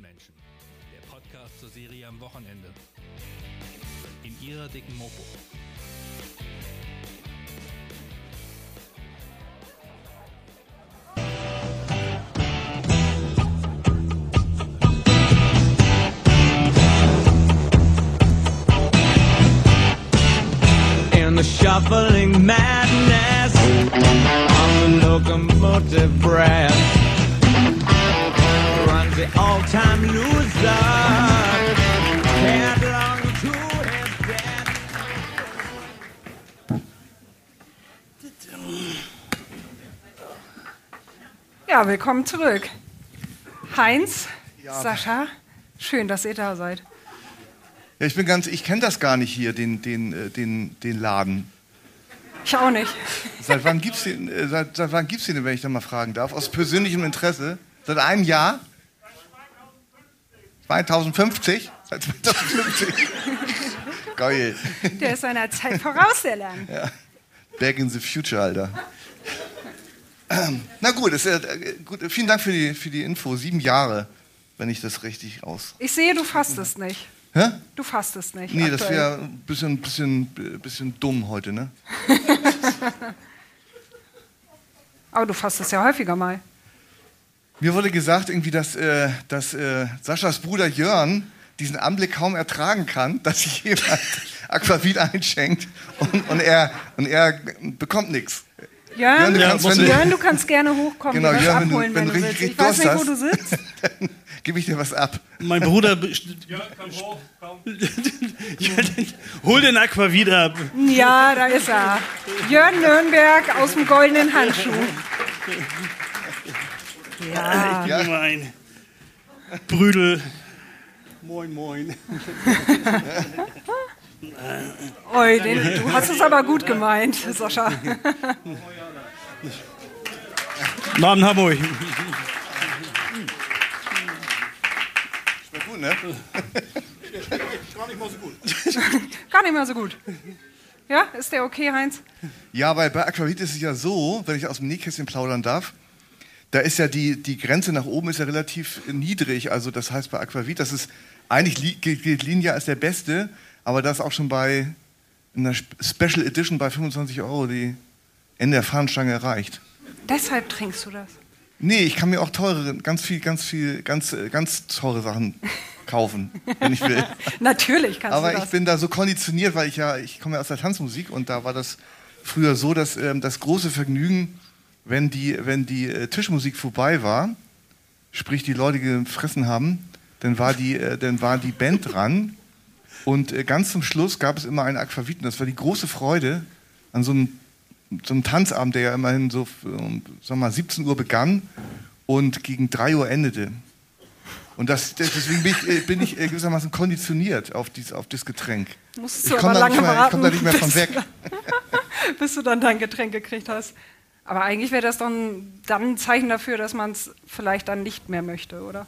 Kiezmenschen, der Podcast zur Serie am Wochenende. In ihrer dicken Mopo. in the shuffling madness on the locomotive breath the all-time loser. Ja, willkommen zurück. Heinz, Ja. Sascha, schön, dass ihr da seid. Ja, ich bin ganz, ich kenne das gar nicht hier, den, den, äh, den, den Laden. Ich auch nicht. Seit wann gibt's den, äh, seit, seit wann gibt's den, denn, wenn ich da mal fragen darf? Aus persönlichem Interesse? Seit einem Jahr? 2050? Seit 2050. Geil. Der ist seiner Zeit voraus, der Lern. Back in the future, Alter. Na gut, ist, äh, gut, vielen Dank für die, für die Info. Sieben Jahre, wenn ich das richtig aus. Ich sehe, du fastest nicht. Hä? Du fastest nicht. Nee, das aktuell. wäre ein bisschen, bisschen, bisschen dumm heute, ne? Aber du fastest ja häufiger mal. Mir wurde gesagt, irgendwie, dass, äh, dass äh, Saschas Bruder Jörn diesen Anblick kaum ertragen kann, dass sich jemand Aquavit einschenkt und, und, er, und er bekommt nichts. Jörn, Jörn, du kannst, wenn du- Jörn, du kannst gerne hochkommen Genau, Jörn, wenn du- abholen, wenn wenn, du du richtig willst. Ich weiß nicht, wo du sitzt. Dann gebe ich dir was ab. Mein Bruder. best- Ja, dann Hol den Aquavit ab. Ja, da ist er. Jörn Nürnberg aus dem goldenen Handschuh. Ja, Ja. Mein Brüdel. Moin, moin. Oi, den, du hast es aber gut gemeint, Sascha. Guten Hamburg. Schmeckt gut, ne? Gar nicht mehr so gut. Ja, ist der okay, Heinz? Ja, weil bei Aquavit ist es ja so, wenn ich aus dem Nähkästchen plaudern darf, da ist ja die, die Grenze nach oben ist ja relativ niedrig. Also das heißt bei Aquavit, das ist eigentlich li- gilt Linie als der beste, aber das auch schon bei Sp- Special Edition bei 25 Euro die Ende der Fahnenstange erreicht. Deshalb trinkst du das. Nee, ich kann mir auch teure, ganz viel, ganz viel, ganz, äh, ganz teure Sachen kaufen, wenn ich will. Natürlich kannst Aber du ich das. bin da so konditioniert, weil ich ja, ich komme ja aus der Tanzmusik und da war das früher so, dass ähm, das große Vergnügen, wenn die, wenn die äh, Tischmusik vorbei war, sprich die Leute gefressen haben, dann war die, äh, dann war die Band dran und äh, ganz zum Schluss gab es immer einen Aquavit und das war die große Freude an so einem, so einem Tanzabend, der ja immerhin so, um, sag mal, 17 Uhr begann und gegen 3 Uhr endete. Und das, deswegen bin ich, bin ich gewissermaßen konditioniert auf, dies, auf das Getränk. Musst Ich du komme aber da, ich komm da nicht mehr von weg. bis du dann dein Getränk gekriegt hast. Aber eigentlich wäre das dann, dann ein Zeichen dafür, dass man es vielleicht dann nicht mehr möchte, oder?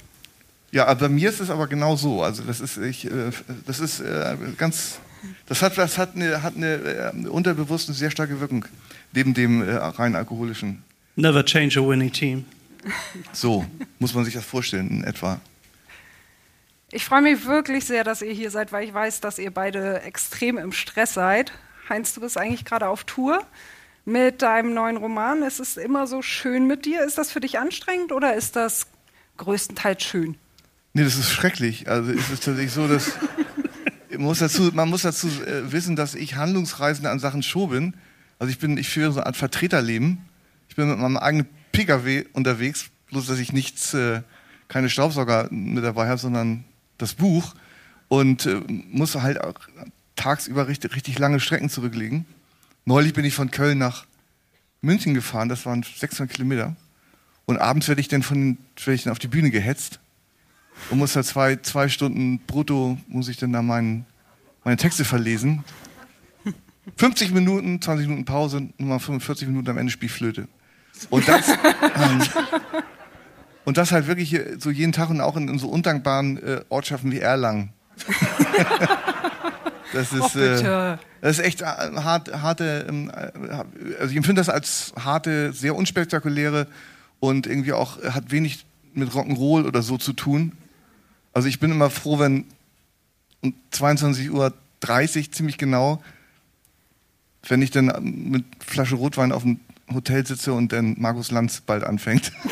Ja, aber bei mir ist es aber genau so. Also das ist, ich, äh, das ist äh, ganz, das hat, das hat eine, hat eine äh, unterbewusst eine sehr starke Wirkung neben dem rein alkoholischen. Never change a winning team. So muss man sich das vorstellen in etwa. Ich freue mich wirklich sehr, dass ihr hier seid, weil ich weiß, dass ihr beide extrem im Stress seid. Heinz, du bist eigentlich gerade auf Tour mit deinem neuen Roman. Es ist immer so schön mit dir. Ist das für dich anstrengend oder ist das größtenteils schön? Nee, das ist schrecklich. Also es ist tatsächlich so, dass man muss dazu, man muss dazu äh, wissen, dass ich Handlungsreisende an Sachen Show bin. Also ich bin, ich führe so eine Art Vertreterleben. Ich bin mit meinem eigenen PKW unterwegs, bloß dass ich nichts, äh, keine Staubsauger mit dabei habe, sondern das Buch und äh, muss halt auch tagsüber richtig, richtig lange Strecken zurücklegen. Neulich bin ich von Köln nach München gefahren, das waren 600 Kilometer. Und abends werde ich dann von, werde ich dann auf die Bühne gehetzt und muss da zwei, zwei Stunden brutto, muss ich dann da meinen, meine Texte verlesen. 50 Minuten, 20 Minuten Pause, nochmal 45 Minuten am Ende Spielflöte. Und das, ähm, und das halt wirklich so jeden Tag und auch in, in so undankbaren äh, Ortschaften wie Erlangen. das ist, Oh, äh, das ist echt äh, hart, harte, ähm, äh, also ich empfinde das als harte, sehr unspektakuläre und irgendwie auch äh, hat wenig mit Rock'n'Roll oder so zu tun. Also ich bin immer froh, wenn um 22.30 Uhr ziemlich genau, wenn ich dann mit Flasche Rotwein auf dem Hotel sitze und dann Markus Lanz bald anfängt.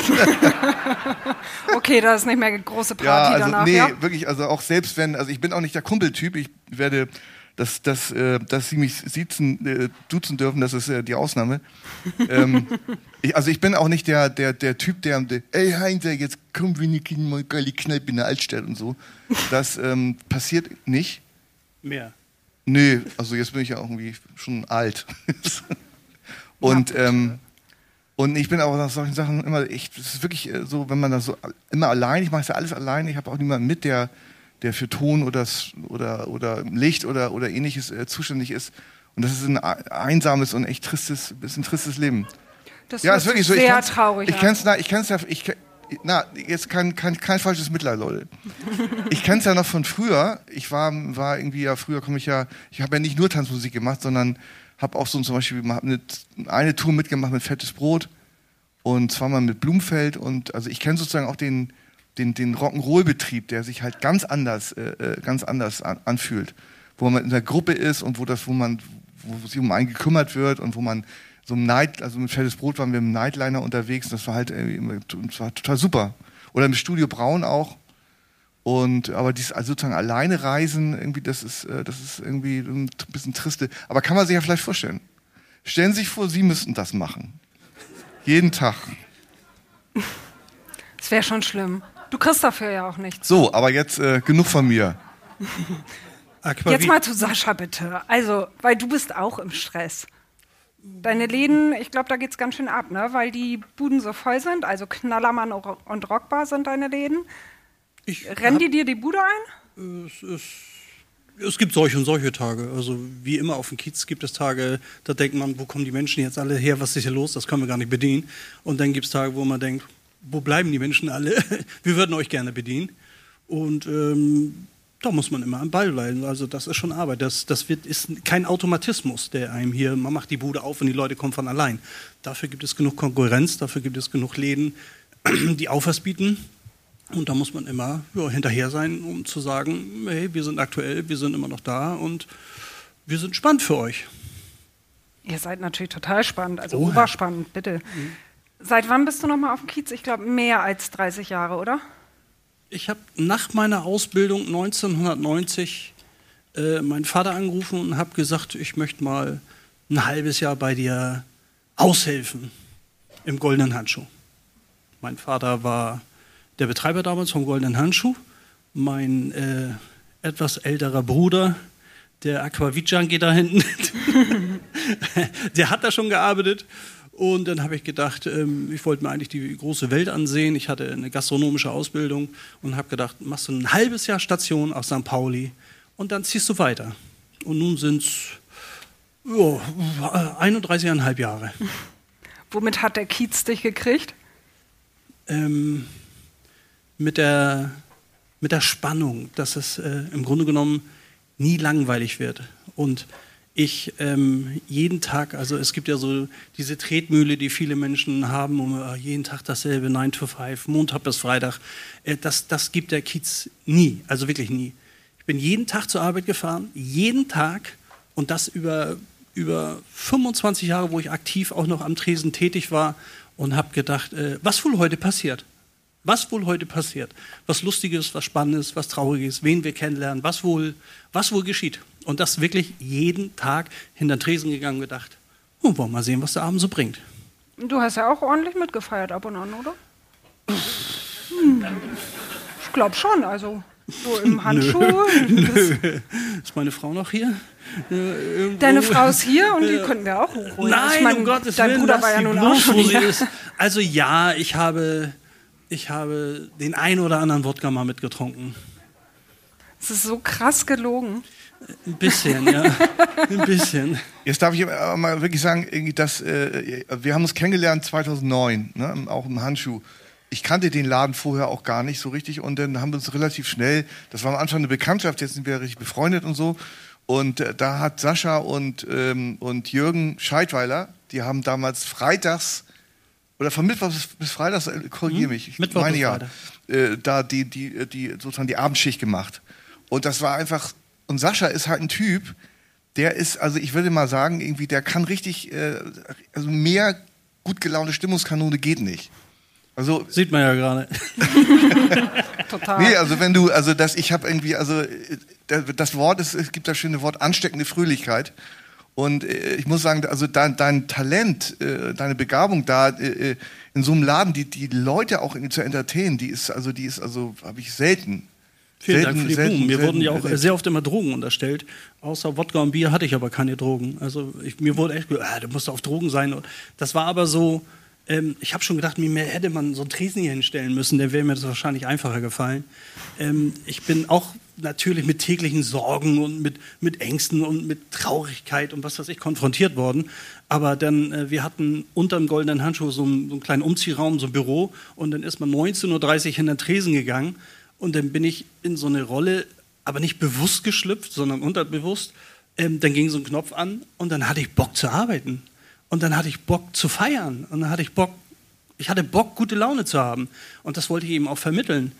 Okay, da ist nicht mehr große Party ja, also danach, nee, ja? wirklich, also auch selbst wenn, also ich bin auch nicht der Kumpeltyp, ich werde, dass, dass, äh, dass sie mich siezen, äh, duzen dürfen, das ist äh, die Ausnahme. ähm, ich, also ich bin auch nicht der, der, der Typ, der, der ey Heinz, jetzt komm wir nicht in mal geile Kneipe in der Altstadt und so. Das ähm, passiert nicht. Mehr. Nö, also jetzt bin ich ja irgendwie schon alt. und, ähm, und ich bin auch nach solchen Sachen immer, ich, das ist wirklich äh, so, wenn man das so immer allein, ich mache ja alles allein, ich habe auch niemanden mit, der, der für Ton oder, oder, oder Licht oder, oder ähnliches äh, zuständig ist. Und das ist ein einsames und echt tristes, bisschen tristes Leben. Das Ja, ist wirklich so. Ich sehr kann's- traurig Ich kenn's, na, ich kenn's ja, ich, na, jetzt kein, kein, kein falsches Mitleid, Leute. Ich kenn's ja noch von früher. Ich war, war irgendwie ja, früher komme ich ja, ich habe ja nicht nur Tanzmusik gemacht, sondern habe auch so zum Beispiel eine, Tour mitgemacht mit Fettes Brot und zweimal mit Blumfeld und also ich kenne sozusagen auch den, den, den Rock'n'Roll-Betrieb, der sich halt ganz anders, äh, äh, ganz anders an, anfühlt. Wo man in der Gruppe ist und wo das, wo man, wo sich um einen gekümmert wird und wo man so im Night, also mit Fettes Brot waren wir im Nightliner unterwegs und das war halt immer, das war total super. Oder im Studio Braun auch. Und aber dieses also sozusagen alleine reisen, irgendwie, das ist, äh, das ist irgendwie ein bisschen triste. Aber kann man sich ja vielleicht vorstellen. Stellen Sie sich vor, Sie müssten das machen. Jeden Tag. Das wäre schon schlimm. Du kriegst dafür ja auch nichts. So, aber jetzt äh, genug von mir. Jetzt mal zu Sascha bitte. Also, weil du bist auch im Stress. Deine Läden, ich glaube, da geht's ganz schön ab, ne? Weil die Buden so voll sind. Also Knallermann und Rockbar sind deine Läden. Ich Rennen hab- die dir die Bude ein? Es, es, es gibt solche und solche Tage. Also wie immer auf dem Kiez gibt es Tage, da denkt man, wo kommen die Menschen jetzt alle her, was ist hier los, das können wir gar nicht bedienen. Und dann gibt es Tage, wo man denkt, wo bleiben die Menschen alle? wir würden euch gerne bedienen. Und ähm, da muss man immer am Ball bleiben. Also das ist schon Arbeit. Das, das wird, ist kein Automatismus, der einem hier, man macht die Bude auf und die Leute kommen von allein. Dafür gibt es genug Konkurrenz, dafür gibt es genug Läden, die Aufwärts bieten. Und da muss man immer ja, hinterher sein, um zu sagen, hey, wir sind aktuell, wir sind immer noch da und wir sind spannend für euch. Ihr seid natürlich total spannend, also Oh ja. oberspannend, bitte. Seit wann bist du nochmal auf dem Kiez? Ich glaube, mehr als 30 Jahre, oder? Ich habe nach meiner Ausbildung 1990 äh, meinen Vater angerufen und habe gesagt, ich möchte mal ein halbes Jahr bei dir aushelfen im Goldenen Handschuh. Mein Vater war der Betreiber damals vom Goldenen Handschuh. Mein äh, etwas älterer Bruder, der Aquavit-Junkie da hinten, der hat da schon gearbeitet. Und dann habe ich gedacht, ähm, ich wollte mir eigentlich die große Welt ansehen. Ich hatte eine gastronomische Ausbildung und habe gedacht, machst du ein halbes Jahr Station auf St. Pauli und dann ziehst du weiter. Und nun sind es ja, 31,5 Jahre. Womit hat der Kiez dich gekriegt? ähm, mit, der, mit der Spannung, dass es äh, im Grunde genommen nie langweilig wird. Und ich ähm, jeden Tag, also es gibt ja so diese Tretmühle, die viele Menschen haben, um äh, jeden Tag dasselbe, 9 to 5, Montag bis Freitag. Äh, das, das gibt der Kiez nie, also wirklich nie. Ich bin jeden Tag zur Arbeit gefahren, jeden Tag und das über, über 25 Jahre, wo ich aktiv auch noch am Tresen tätig war und habe gedacht, äh, was wohl heute passiert? Was wohl heute passiert? Was Lustiges, was Spannendes, was Trauriges, wen wir kennenlernen, was wohl, was wohl geschieht? Und das wirklich jeden Tag hinter den Tresen gegangen und gedacht, oh, wollen wir mal sehen, was der Abend so bringt. Du hast ja auch ordentlich mitgefeiert ab und an, oder? Hm. Ich glaube schon, also so im Handschuh. das- Ist meine Frau noch hier? Äh, irgendwo? Deine Frau ist hier und die könnten wir auch hochholen. Nein, ich mein, um Gottes dein Willen, Bruder war ja nun auch schon hier. ist. Also ja, ich habe, ich habe den einen oder anderen Wodka mal mitgetrunken. Es ist so krass gelogen. Ein bisschen, ja. Ein bisschen. Jetzt darf ich aber mal wirklich sagen, irgendwie dass, äh, wir haben uns kennengelernt 2009, ne, auch im Handschuh. Ich kannte den Laden vorher auch gar nicht so richtig und dann haben wir uns relativ schnell, das war am Anfang eine Bekanntschaft, jetzt sind wir richtig befreundet und so. Und äh, da hat Sascha und, ähm, und Jürgen Scheidweiler, die haben damals freitags oder von Mittwoch bis, bis Freitag, äh, korrigiere mich, ich Hm? Mittwoch meine bis ja, Freitag. äh, da die, die, die, sozusagen die Abendschicht gemacht. Und das war einfach, und Sascha ist halt ein Typ, der ist, also ich würde mal sagen, irgendwie, der kann richtig, äh, also mehr gut gelaunte Stimmungskanone geht nicht. Also Sieht man ja gerade. Total. Nee, also wenn du, also das, ich habe irgendwie, also äh, da- das Wort ist, es gibt das schöne Wort ansteckende Fröhlichkeit. Und äh, ich muss sagen, also dein, dein Talent, äh, deine Begabung da äh, in so einem Laden, die, die Leute auch zu entertainen, die ist, also die ist, also habe ich selten. Vielen selten, Dank für die selten, Blumen. Mir selten wurden ja auch erlebt. sehr oft immer Drogen unterstellt. Außer Wodka und Bier hatte ich aber keine Drogen. Also ich, mir wurde echt gesagt, ah, du musst auf Drogen sein. Und Das war aber so, ähm, ich habe schon gedacht, mir hätte man so einen Tresen hier hinstellen müssen, dann wäre mir das wahrscheinlich einfacher gefallen. Ähm, ich bin auch natürlich mit täglichen Sorgen und mit, mit Ängsten und mit Traurigkeit und was weiß ich konfrontiert worden. Aber dann, äh, wir hatten unter dem goldenen Handschuh so einen, so einen kleinen Umziehraum, so ein Büro und dann ist man 19.30 Uhr hinter den Tresen gegangen und dann bin ich in so eine Rolle, aber nicht bewusst geschlüpft, sondern unterbewusst. Ähm, dann ging so ein Knopf an und dann hatte ich Bock zu arbeiten. Und dann hatte ich Bock zu feiern. Und dann hatte ich Bock, ich hatte Bock, gute Laune zu haben. Und das wollte ich eben auch vermitteln.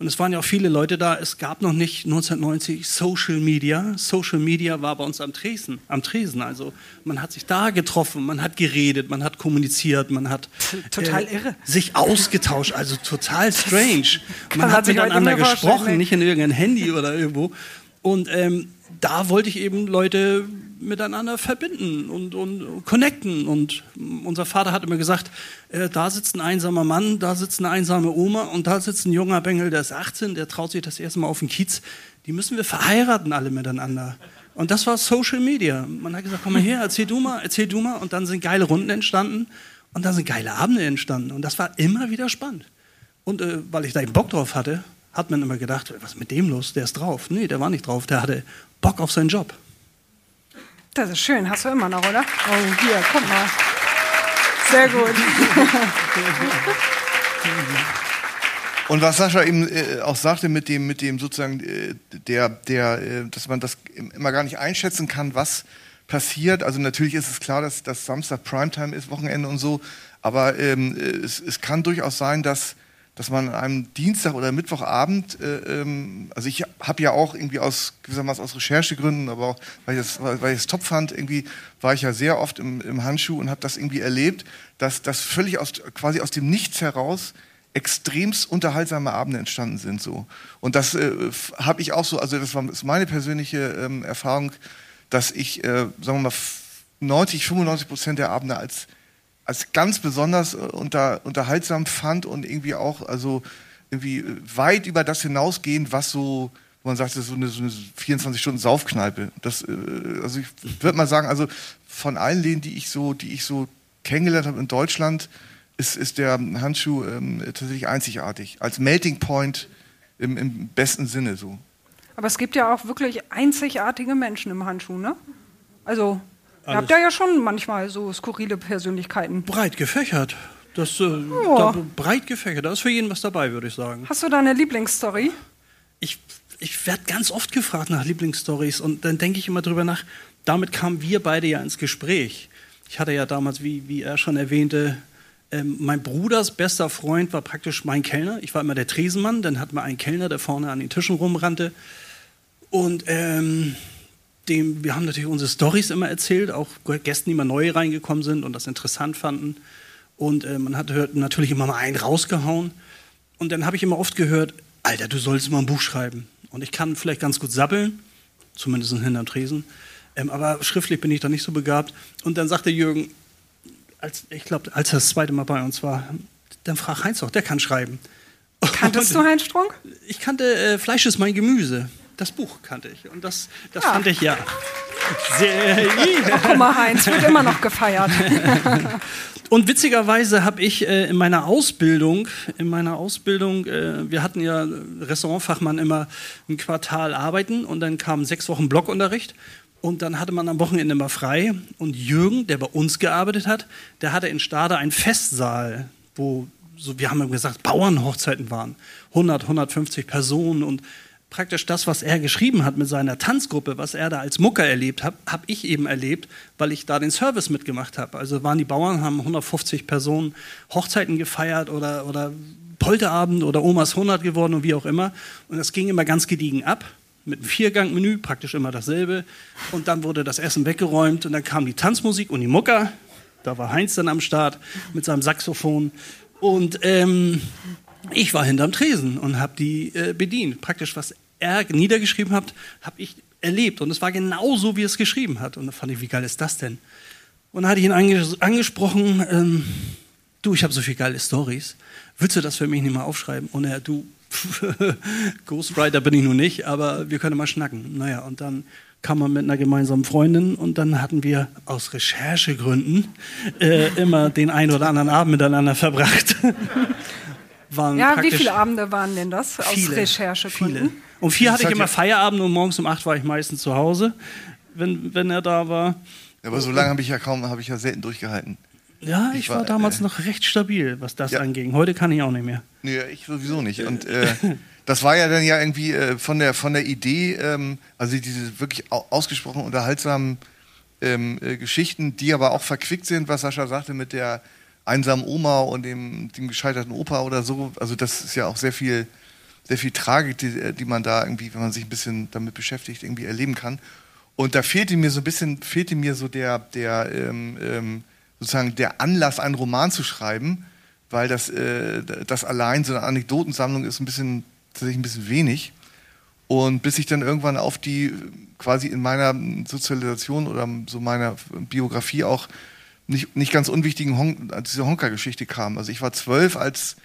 Und es waren ja auch viele Leute da. Es gab noch nicht 1990 Social Media. Social Media war bei uns am Tresen. Am Tresen. Also man hat sich da getroffen, man hat geredet, man hat kommuniziert, man hat äh, Total irre. sich ausgetauscht. Also total strange. Man hat miteinander gesprochen, nee. nicht in irgendein Handy oder irgendwo. Und ähm, da wollte ich eben Leute miteinander verbinden und, und connecten. Und unser Vater hat immer gesagt, äh, da sitzt ein einsamer Mann, da sitzt eine einsame Oma und da sitzt ein junger Bengel, der ist 18, der traut sich das erste Mal auf den Kiez. Die müssen wir verheiraten alle miteinander. Und das war Social Media. Man hat gesagt, komm mal her, erzähl du mal, erzähl du mal. Und dann sind geile Runden entstanden und dann sind geile Abende entstanden. Und das war immer wieder spannend. Und äh, weil ich da eben Bock drauf hatte, hat man immer gedacht, was ist mit dem los? Der ist drauf. Nee, der war nicht drauf. Der hatte Bock auf seinen Job. Das ist schön, hast du immer noch, oder? Oh, hier, guck mal. Sehr gut. Und was Sascha eben äh, auch sagte mit dem, mit dem sozusagen äh, der, der, äh, dass man das immer gar nicht einschätzen kann, was passiert. Also natürlich ist es klar, dass, dass Samstag Primetime ist, Wochenende und so, aber ähm, äh, es, es kann durchaus sein, dass, dass man an einem Dienstag oder Mittwochabend, äh, ähm, also ich habe ja auch irgendwie aus gewissermaßen aus Recherchegründen, aber auch weil ich das, weil weil ich es top fand, irgendwie war ich ja sehr oft im, im Handschuh und habe das irgendwie erlebt, dass das völlig aus quasi aus dem Nichts heraus extremst unterhaltsame Abende entstanden sind so. Und das äh, habe ich auch so also das war ist meine persönliche ähm, Erfahrung dass ich äh, sagen wir mal f- 90 95 Prozent der Abende als als ganz besonders äh, unter, unterhaltsam fand und irgendwie auch also irgendwie äh, weit über das hinausgehend was so wo man sagt das ist so eine, so eine 24 Stunden Saufkneipe das äh, also ich würde mal sagen also von allen denen die ich so die ich so kennengelernt habe in Deutschland ist, ist der Handschuh ähm, tatsächlich einzigartig. Als Melting Point im, im besten Sinne so. Aber es gibt ja auch wirklich einzigartige Menschen im Handschuh, ne? Also, ihr habt ja ja schon manchmal so skurrile Persönlichkeiten. Breit gefächert. Das, äh, Ja. da, breit gefächert. Da ist für jeden was dabei, würde ich sagen. Hast du da eine Lieblingsstory? Ich, ich werde ganz oft gefragt nach Lieblingsstories und dann denke ich immer drüber nach. Damit kamen wir beide ja ins Gespräch. Ich hatte ja damals, wie, wie er schon erwähnte, ähm, mein Bruders bester Freund war praktisch mein Kellner. Ich war immer der Tresenmann. Dann hatten wir einen Kellner, der vorne an den Tischen rumrannte. Und ähm, dem, wir haben natürlich unsere Stories immer erzählt, auch Gästen, die mal neu reingekommen sind und das interessant fanden. Und äh, man hat hört, natürlich immer mal einen rausgehauen. Und dann habe ich immer oft gehört, Alter, du sollst mal ein Buch schreiben. Und ich kann vielleicht ganz gut sabbeln, zumindest hinterm Tresen. Ähm, aber schriftlich bin ich da nicht so begabt. Und dann sagte Jürgen, als, ich glaube, als er das zweite Mal bei uns war, dann frag Heinz doch, der kann schreiben. Kanntest du Heinz Strunk? Ich kannte äh, Fleisch ist mein Gemüse. Das Buch kannte ich. Und das, das Ja. fand ich ja sehr. Guck mal, Heinz wird immer noch gefeiert. Und witzigerweise habe ich äh, in meiner Ausbildung, in meiner Ausbildung, äh, wir hatten ja Restaurantfachmann immer ein Quartal arbeiten und dann kamen sechs Wochen Blockunterricht und dann hatte man am Wochenende immer frei. Und Jürgen, der bei uns gearbeitet hat, der hatte in Stade einen Festsaal, wo so, wir haben gesagt, Bauernhochzeiten waren. 100, 150 Personen und praktisch das, was er geschrieben hat mit seiner Tanzgruppe, was er da als Mucker erlebt hat, habe ich eben erlebt, weil ich da den Service mitgemacht habe. Also waren die Bauern, haben 150 Personen Hochzeiten gefeiert oder, oder Polterabend oder Omas 100 geworden und wie auch immer. Und das ging immer ganz gediegen ab. Mit einem Viergangmenü, praktisch immer dasselbe. Und dann wurde das Essen weggeräumt und dann kam die Tanzmusik und die Mucker. Da war Heinz dann am Start mit seinem Saxophon. Und ähm, ich war hinterm Tresen und habe die äh, bedient. Praktisch, was niedergeschrieben hat, habe ich erlebt. Und es war genau so, wie er es geschrieben hat. Und da fand ich, wie geil ist das denn? Und dann hatte ich ihn anges angesprochen, ähm, du, ich habe so viele geile Stories. Würdest du das für mich nicht mal aufschreiben? Und er, du, Ghostwriter bin ich nun nicht, aber wir können mal schnacken. Naja, und dann kam man mit einer gemeinsamen Freundin und dann hatten wir aus Recherchegründen äh, immer den einen oder anderen Abend miteinander verbracht. Waren ja, wie viele Abende waren denn das aus viele, Recherchegründen? Viele. Um vier hatte ich immer Feierabend und morgens um acht war ich meistens zu Hause, wenn, wenn er da war. Aber so lange habe ich ja kaum, habe ich ja selten durchgehalten. Ja, ich, ich war, war, damals äh, noch recht stabil, was das ja. anging. Heute kann ich auch nicht mehr. Nee, ich sowieso nicht. Und äh, das war ja dann ja irgendwie äh, von, der, von der Idee, ähm, also diese wirklich ausgesprochen unterhaltsamen ähm, äh, Geschichten, die aber auch verquickt sind, was Sascha sagte mit der einsamen Oma und dem, dem gescheiterten Opa oder so. Also das ist ja auch sehr viel, sehr viel Tragik, die, äh, die man da irgendwie, wenn man sich ein bisschen damit beschäftigt, irgendwie erleben kann. Und da fehlte mir so ein bisschen, fehlte mir so der, der ähm, ähm, sozusagen der Anlass, einen Roman zu schreiben, weil das, äh, das allein so eine Anekdotensammlung ist ein bisschen, tatsächlich ein bisschen wenig. Und bis ich dann irgendwann auf die, quasi in meiner Sozialisation oder so meiner Biografie auch nicht, nicht ganz unwichtigen Hon diese Honka-Geschichte kam. Also ich war zwölf, als,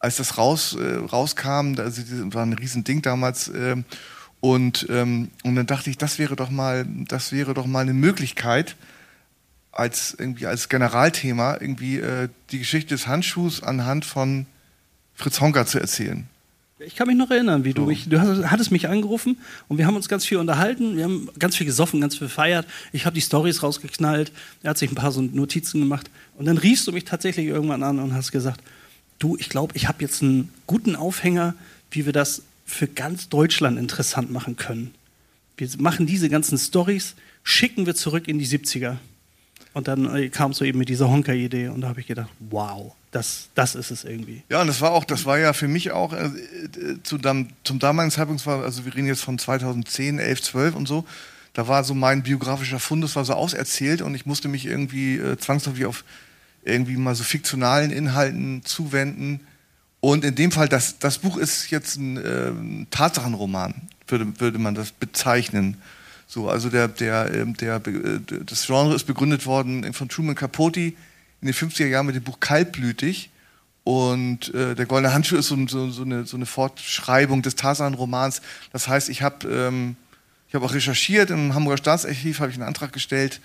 als das raus, äh, rauskam, also das war ein Riesending damals. Äh, und, ähm, und dann dachte ich, das wäre doch mal, das wäre doch mal eine Möglichkeit, als irgendwie als Generalthema irgendwie äh, die Geschichte des Handschuhs anhand von Fritz Honka zu erzählen. Ich kann mich noch erinnern, wie du mich, du hattest mich angerufen und wir haben uns ganz viel unterhalten, wir haben ganz viel gesoffen, ganz viel gefeiert. Ich habe die Stories rausgeknallt, er hat sich ein paar so Notizen gemacht und dann riefst du mich tatsächlich irgendwann an und hast gesagt, du, ich glaube, ich habe jetzt einen guten Aufhänger, wie wir das für ganz Deutschland interessant machen können. Wir machen diese ganzen Stories, schicken wir zurück in die 70er. Und dann äh, kam so eben mit dieser Honka-Idee und da habe ich gedacht, wow, das, das ist es irgendwie. Ja, und das war auch, das war ja für mich auch äh, zu, zum damaligen Zeitpunkt, also wir reden jetzt von 2010, 11, 12 und so, da war so mein biografischer Fundus war so auserzählt und ich musste mich irgendwie äh, zwangsläufig auf irgendwie mal so fiktionalen Inhalten zuwenden. Und in dem Fall, das, das Buch ist jetzt ein äh, Tatsachenroman, würde, würde man das bezeichnen. So, also der, der, ähm, der, äh, das Genre ist begründet worden von Truman Capote in den 50er Jahren mit dem Buch Kaltblütig. Und äh, der Goldene Handschuh ist so, so, so, eine, so eine Fortschreibung des Tarzan-Romans. Das heißt, ich habe ähm, hab auch recherchiert, im Hamburger Staatsarchiv habe ich einen Antrag gestellt,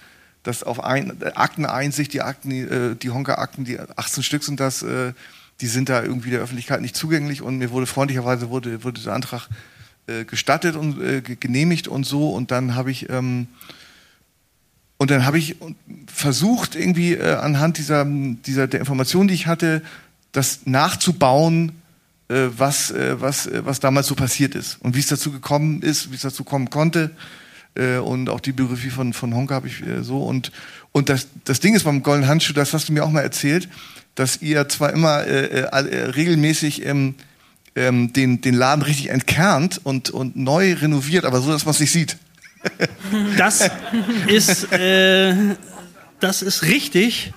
dass auf ein, Akteneinsicht, die Akten, äh, die Honka-Akten, die 18 Stück sind das, äh, die sind da irgendwie der Öffentlichkeit nicht zugänglich und mir wurde freundlicherweise wurde, wurde dieser Antrag äh, gestattet und äh, genehmigt und so und dann habe ich ähm, und dann habe ich versucht irgendwie äh, anhand dieser dieser der Informationen, die ich hatte, das nachzubauen, äh, was äh, was äh, was damals so passiert ist und wie es dazu gekommen ist, wie es dazu kommen konnte äh, und auch die Biografie von von Honka habe ich äh, so und und das das Ding ist beim Golden Handschuh, das hast du mir auch mal erzählt, dass ihr zwar immer äh, äh, regelmäßig ähm, ähm, den, den Laden richtig entkernt und, und neu renoviert, aber so, dass man es nicht sieht. Das ist, äh, das ist richtig.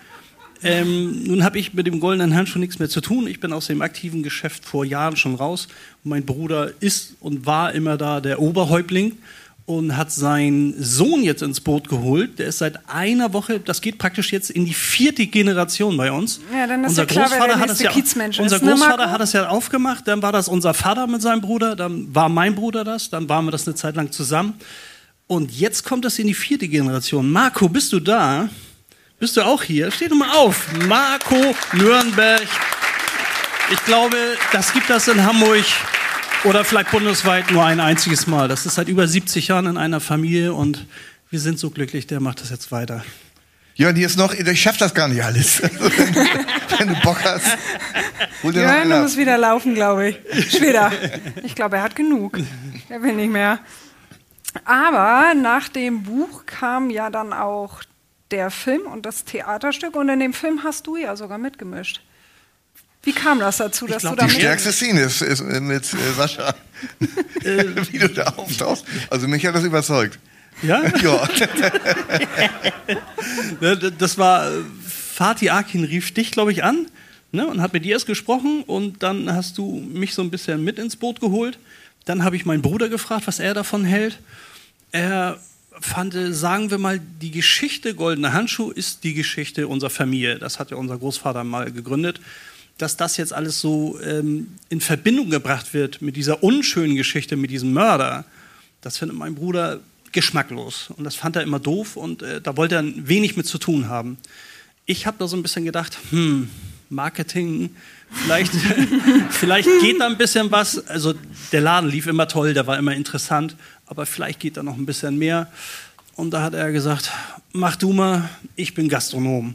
Ähm, nun habe ich mit dem goldenen Handschuh nichts mehr zu tun. Ich bin aus dem aktiven Geschäft vor Jahren schon raus. mein Bruder ist und war immer da der Oberhäuptling und hat seinen Sohn jetzt ins Boot geholt. Der ist seit einer Woche, das geht praktisch jetzt in die vierte Generation bei uns. Ja, dann ist unser ja klar, Großvater hat es ja, unser ist, ne, Großvater ne, hat es ja aufgemacht, dann war das unser Vater mit seinem Bruder, dann war mein Bruder das, dann waren wir das eine Zeit lang zusammen. Und jetzt kommt das in die vierte Generation. Marco, bist du da? Bist du auch hier? Steh doch mal auf. Marco Nürnberg. Ich glaube, das gibt das in Hamburg oder vielleicht bundesweit nur ein einziges Mal. Das ist seit über 70 Jahren in einer Familie und wir sind so glücklich, der macht das jetzt weiter. Jörn, hier ist noch, ich schaff das gar nicht alles. Wenn, du, wenn du Bock hast, hol dir Jörn muss wieder laufen, glaube ich. Später. Ich glaube, er hat genug. Er will nicht mehr. Aber nach dem Buch kam ja dann auch der Film und das Theaterstück. Und in dem Film hast du ja sogar mitgemischt. Wie kam das dazu, dass glaub, du da Die mit... stärkste Szene ist, ist äh, mit äh, Sascha, wie du da auftauchst. Also mich hat das überzeugt. Ja? Ja, Ne, Das war, äh, Fatih Akin rief dich, glaube ich, an ne, und hat mit dir erst gesprochen und dann hast du mich so ein bisschen mit ins Boot geholt. Dann habe ich meinen Bruder gefragt, was er davon hält. Er fand, äh, sagen wir mal, die Geschichte Goldener Handschuh ist die Geschichte unserer Familie. Das hat ja unser Großvater mal gegründet. Dass das jetzt alles so ähm, in Verbindung gebracht wird mit dieser unschönen Geschichte, mit diesem Mörder, das findet mein Bruder geschmacklos. Und das fand er immer doof und äh, da wollte er wenig mit zu tun haben. Ich habe da so ein bisschen gedacht, hm, Marketing, vielleicht, vielleicht geht da ein bisschen was. Also der Laden lief immer toll, der war immer interessant, aber vielleicht geht da noch ein bisschen mehr. Und da hat er gesagt, mach du mal, ich bin Gastronom.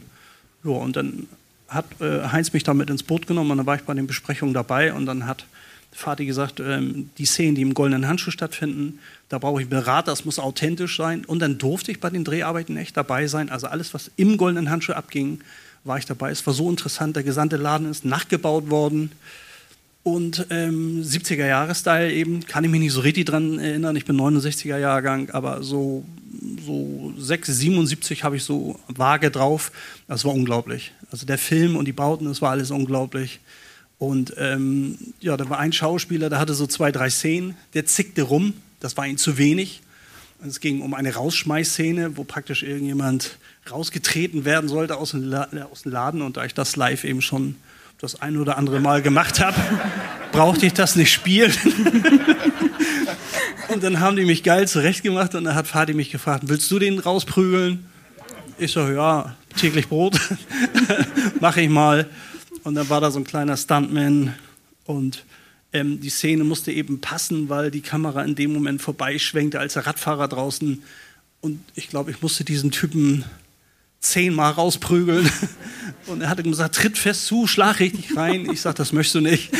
Ja, und dann hat äh, Heinz mich damit ins Boot genommen und dann war ich bei den Besprechungen dabei und dann hat Vati gesagt, ähm, die Szenen, die im Goldenen Handschuh stattfinden, da brauche ich Berater, das muss authentisch sein. Und dann durfte ich bei den Dreharbeiten echt dabei sein. Also alles, was im Goldenen Handschuh abging, war ich dabei. Es war so interessant, der gesamte Laden ist nachgebaut worden. Und ähm, 70er-Jahre-Style eben, kann ich mich nicht so richtig dran erinnern. Ich bin 69er-Jahrgang, aber so, so 6, 77 habe ich so vage drauf. Das war unglaublich. Also der Film und die Bauten, das war alles unglaublich. Und ähm, ja, da war ein Schauspieler, der hatte so zwei, drei Szenen, der zickte rum, das war ihm zu wenig. Es ging um eine Rausschmeißszene, wo praktisch irgendjemand rausgetreten werden sollte aus dem, La aus dem Laden. Und da ich das live eben schon das ein oder andere Mal gemacht habe, brauchte ich das nicht spielen. und dann haben die mich geil zurechtgemacht und dann hat Fadi mich gefragt, willst du den rausprügeln? Ich so, ja, täglich Brot, mache ich mal. Und dann war da so ein kleiner Stuntman und ähm, die Szene musste eben passen, weil die Kamera in dem Moment vorbeischwenkte als der Radfahrer draußen. Und ich glaube, ich musste diesen Typen zehnmal rausprügeln. Und er hatte gesagt, tritt fest zu, schlag richtig rein. Ich sag, das möchtest du nicht.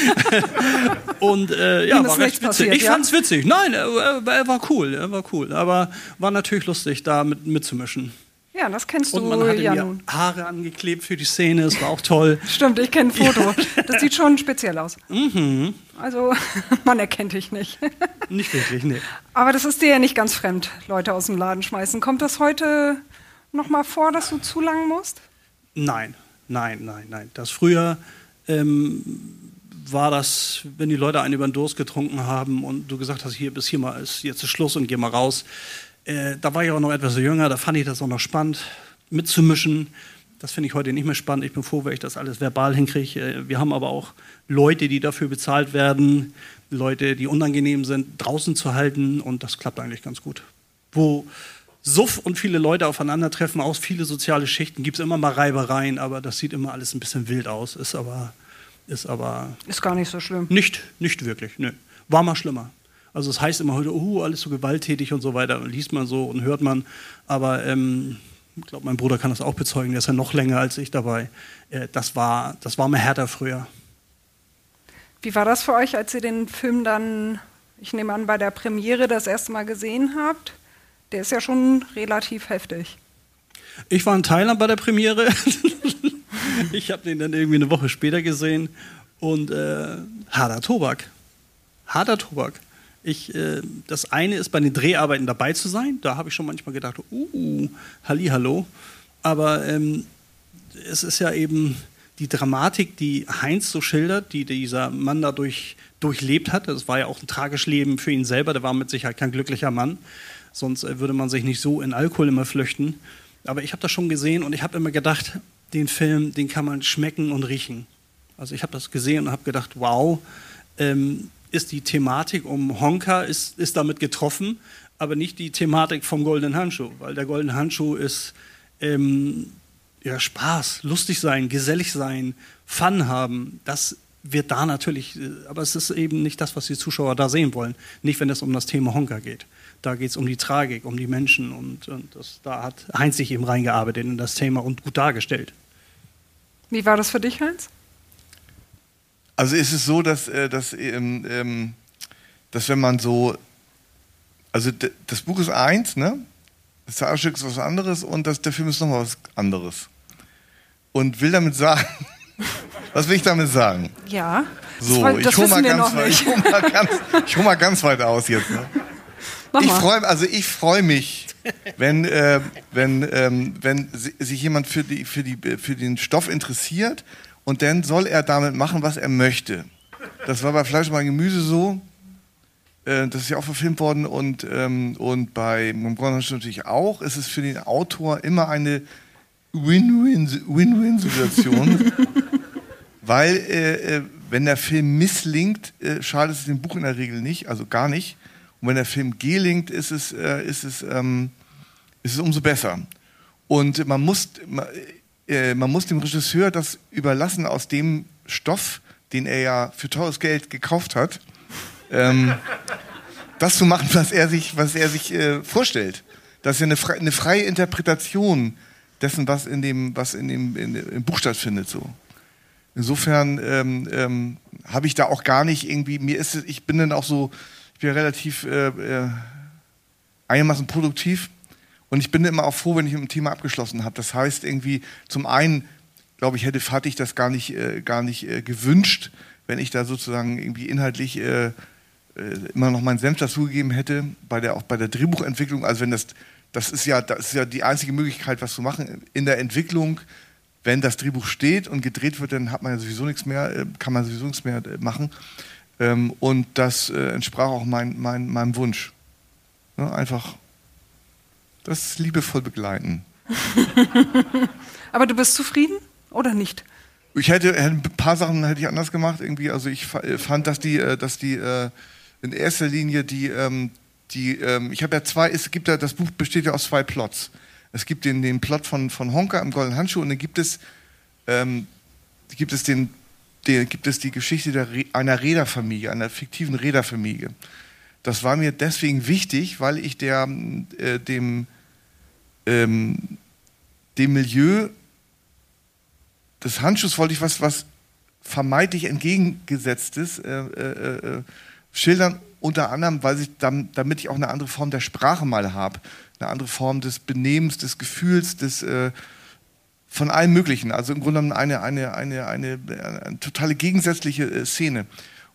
Und äh, ja, Ihm war recht witzig. passiert, ich ja? fand's witzig. Nein, er, er, er war cool, er war cool. Aber war natürlich lustig, da mit, mitzumischen. Ja, das kennst Und du man hatte ja mir nun. Haare angeklebt für die Szene, es war auch toll. Stimmt, ich kenne ein Foto. Das sieht schon speziell aus. Mhm. Also, man erkennt dich nicht. Nicht wirklich, nee. Aber das ist dir ja nicht ganz fremd, Leute aus dem Laden schmeißen. Kommt das heute noch mal vor, dass du zu lang musst? Nein, nein, nein, nein. Das früher ähm, war das, wenn die Leute einen über den Durst getrunken haben und du gesagt hast, hier bis hier mal ist jetzt ist Schluss und geh mal raus. Äh, da war ich auch noch etwas jünger, da fand ich das auch noch spannend, mitzumischen. Das finde ich heute nicht mehr spannend. Ich bin froh, wenn ich das alles verbal hinkriege. Äh, Wir haben aber auch Leute, die dafür bezahlt werden, Leute, die unangenehm sind, draußen zu halten und das klappt eigentlich ganz gut. Wo Suff und viele Leute aufeinandertreffen, auch viele soziale Schichten, gibt es immer mal Reibereien, aber das sieht immer alles ein bisschen wild aus. Ist aber, ist aber Ist gar nicht so schlimm. nicht, nicht wirklich. Nö. War mal schlimmer. Also es heißt immer heute, oh, alles so gewalttätig und so weiter. Liest man so und hört man. Aber ähm, ich glaube, mein Bruder kann das auch bezeugen, der ist ja noch länger als ich dabei. Äh, das, war, das war mal härter früher. Wie war das für euch, als ihr den Film dann, ich nehme an, bei der Premiere das erste Mal gesehen habt? Der ist ja schon relativ heftig. Ich war in Thailand bei der Premiere. ich habe den dann irgendwie eine Woche später gesehen. Und äh, harter Tobak. Harter Tobak. Ich, äh, das eine ist, bei den Dreharbeiten dabei zu sein. Da habe ich schon manchmal gedacht, uh, hallo. Aber ähm, es ist ja eben die Dramatik, die Heinz so schildert, die dieser Mann dadurch durchlebt hat. Das war ja auch ein tragisches Leben für ihn selber. Der war mit Sicherheit kein glücklicher Mann. Sonst äh, würde man sich nicht so in Alkohol immer flüchten. Aber ich habe das schon gesehen und ich habe immer gedacht, den Film, den kann man schmecken und riechen. Also ich habe das gesehen und habe gedacht, wow, ähm, ist die Thematik um Honka ist, ist damit getroffen, aber nicht die Thematik vom Goldenen Handschuh, weil der Goldene Handschuh ist ähm, ja, Spaß, lustig sein, gesellig sein, Fun haben. Das wird da natürlich, äh, aber es ist eben nicht das, was die Zuschauer da sehen wollen. Nicht, wenn es um das Thema Honka geht. Da geht es um die Tragik, um die Menschen und, und das, da hat Heinz sich eben reingearbeitet in das Thema und gut dargestellt. Wie war das für dich, Heinz? Also ist es so, dass, äh, dass, ähm, ähm, dass wenn man so, also das Buch ist eins, ne? Das Theaterstück ist was anderes und das, der Film ist nochmal was anderes. Und will damit sagen, was will ich damit sagen? Ja. So, das, ich hole mal, ganz ich hol mal, ganz, ich hol mal ganz weit aus jetzt. Ne? Mach Ich freue also ich freue mich, wenn, äh, wenn, ähm, wenn si- sich jemand für, die, für, die, für den Stoff interessiert und dann soll er damit machen, was er möchte. Das war bei Fleisch und Gemüse so. Äh, das ist ja auch verfilmt worden und, ähm, und bei McGonagall natürlich auch. Es ist für den Autor immer eine Win-Win- Win-Win-Situation. Weil, äh, äh, wenn der Film misslingt, äh, schadet es dem Buch in der Regel nicht, also gar nicht. Und wenn der Film gelingt, ist es, äh, ist es, ähm, ist es umso besser. Und man muss, ma- äh, man muss dem Regisseur das überlassen aus dem Stoff, den er ja für teures Geld gekauft hat, ähm, das zu machen, was er sich, was er sich äh, vorstellt. Das ist ja eine, eine freie Interpretation dessen, was in dem, was in dem, in, im Buch stattfindet. So. Insofern ähm, ähm, habe ich da auch gar nicht irgendwie, mir ist ich bin dann auch so, ich bin relativ äh, äh, einigermaßen produktiv und ich bin immer auch froh, wenn ich mit dem Thema abgeschlossen habe. Das heißt irgendwie, zum einen, glaube ich, hätte hatte ich das gar nicht, äh, gar nicht äh, gewünscht, wenn ich da sozusagen irgendwie inhaltlich äh, äh, immer noch meinen Senf dazugegeben hätte, bei der, auch bei der Drehbuchentwicklung, also wenn das, das ist ja, das ist ja die einzige Möglichkeit, was zu machen. In der Entwicklung, wenn das Drehbuch steht und gedreht wird, dann hat man ja sowieso nichts mehr, kann man sowieso nichts mehr machen. Ähm, und das äh, entsprach auch mein, mein, meinem Wunsch. Ne, einfach das liebevoll begleiten. Aber du bist zufrieden oder nicht? Ich hätte, hätte ein paar Sachen hätte ich anders gemacht irgendwie. Also ich äh, fand, dass die, äh, dass die äh, in erster Linie die, ähm, die, ähm, ich habe ja zwei, es gibt ja, das Buch besteht ja aus zwei Plots. Es gibt den, den Plot von, von Honka im Goldenen Handschuh und dann gibt es, ähm, gibt es den, der, gibt es die Geschichte der, einer Reederfamilie, einer fiktiven Reederfamilie. Das war mir deswegen wichtig, weil ich der, äh, dem, ähm, dem Milieu des Handschuhs wollte ich was, was vermeintlich entgegengesetztes äh, äh, äh, schildern, unter anderem, weil ich dam- damit ich auch eine andere Form der Sprache mal habe, eine andere Form des Benehmens, des Gefühls, des äh, von allem Möglichen. Also im Grunde genommen eine, eine, eine, eine, eine totale gegensätzliche äh, Szene.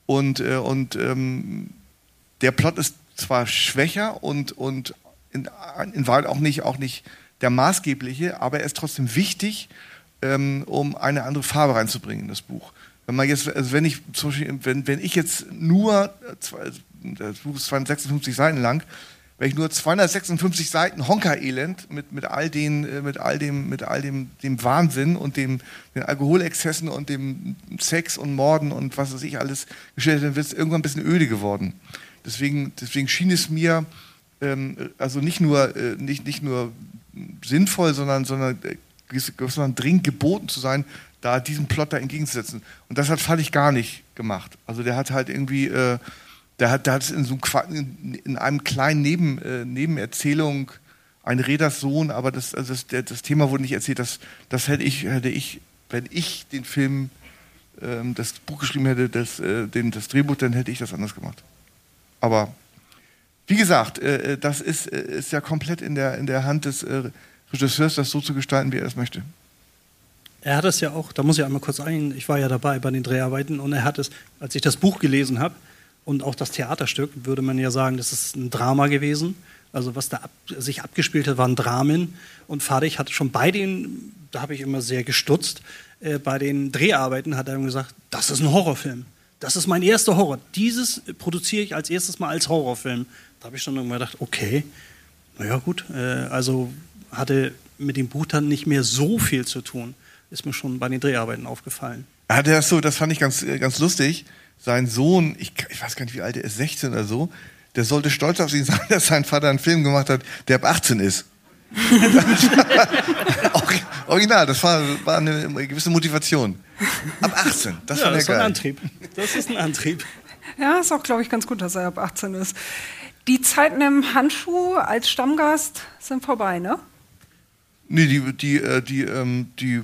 Und, äh, und ähm, der Plot ist zwar schwächer und, und in, in Wahrheit auch nicht, auch nicht der maßgebliche, aber er ist trotzdem wichtig, ähm, um eine andere Farbe reinzubringen in das Buch. Wenn man jetzt, also wenn ich wenn, wenn ich jetzt nur, äh, zwei- das Buch ist 256 Seiten lang, wenn ich nur 256 Seiten Honka-Elend mit, mit all den, äh, mit all dem, mit all dem, dem Wahnsinn und dem, den Alkoholexzessen und dem Sex und Morden und was weiß ich alles gestellt dann wird es irgendwann ein bisschen öde geworden. Deswegen, deswegen schien es mir, ähm, also nicht nur, äh, nicht, nicht nur sinnvoll, sondern, sondern, äh, sondern dringend geboten zu sein, da diesen Plot da entgegenzusetzen. Und das hat Fallig gar nicht gemacht. Also der hat halt irgendwie, äh, der hat, es in so einem, in, in einem kleinen Neben, äh, Nebenerzählung ein Räderssohn, aber das, also das, der, das Thema wurde nicht erzählt. Das, das hätte ich, hätte ich, wenn ich den Film, ähm, das Buch geschrieben hätte, das, äh, den, das Drehbuch, dann hätte ich das anders gemacht. Aber wie gesagt, äh, äh, das ist, äh, ist ja komplett in der, in der Hand des äh, Regisseurs, das so zu gestalten, wie er es möchte. Er hat es ja auch, da muss ich einmal kurz ein, ich war ja dabei bei den Dreharbeiten und er hat es, als ich das Buch gelesen habe und auch das Theaterstück, würde man ja sagen, das ist ein Drama gewesen. Also was da ab, sich abgespielt hat, waren Dramen. Und Fadig hat schon bei den, da habe ich immer sehr gestutzt, äh, bei den Dreharbeiten hat er gesagt, das ist ein Horrorfilm. Das ist mein erster Horror. Dieses produziere ich als erstes mal als Horrorfilm. Da habe ich schon irgendwann gedacht, okay, naja gut, äh, also hatte mit dem Buch dann nicht mehr so viel zu tun. Ist mir schon bei den Dreharbeiten aufgefallen. Hatte das so, das fand ich ganz, äh, ganz lustig. Sein Sohn, ich, ich weiß gar nicht, wie alt er ist, 16 oder so, der sollte stolz auf ihn sein, dass sein Vater einen Film gemacht hat, der ab 18 ist. Original, das war, war eine, gewisse Motivation. Ab 18, das Ja, war das ist ein. Antrieb. Das ist ein Antrieb. Ja, ist auch, glaube ich, ganz gut, dass er ab 18 ist. Die Zeiten im Handschuh als Stammgast sind vorbei, ne? Nee, die, die, äh, die, ähm, die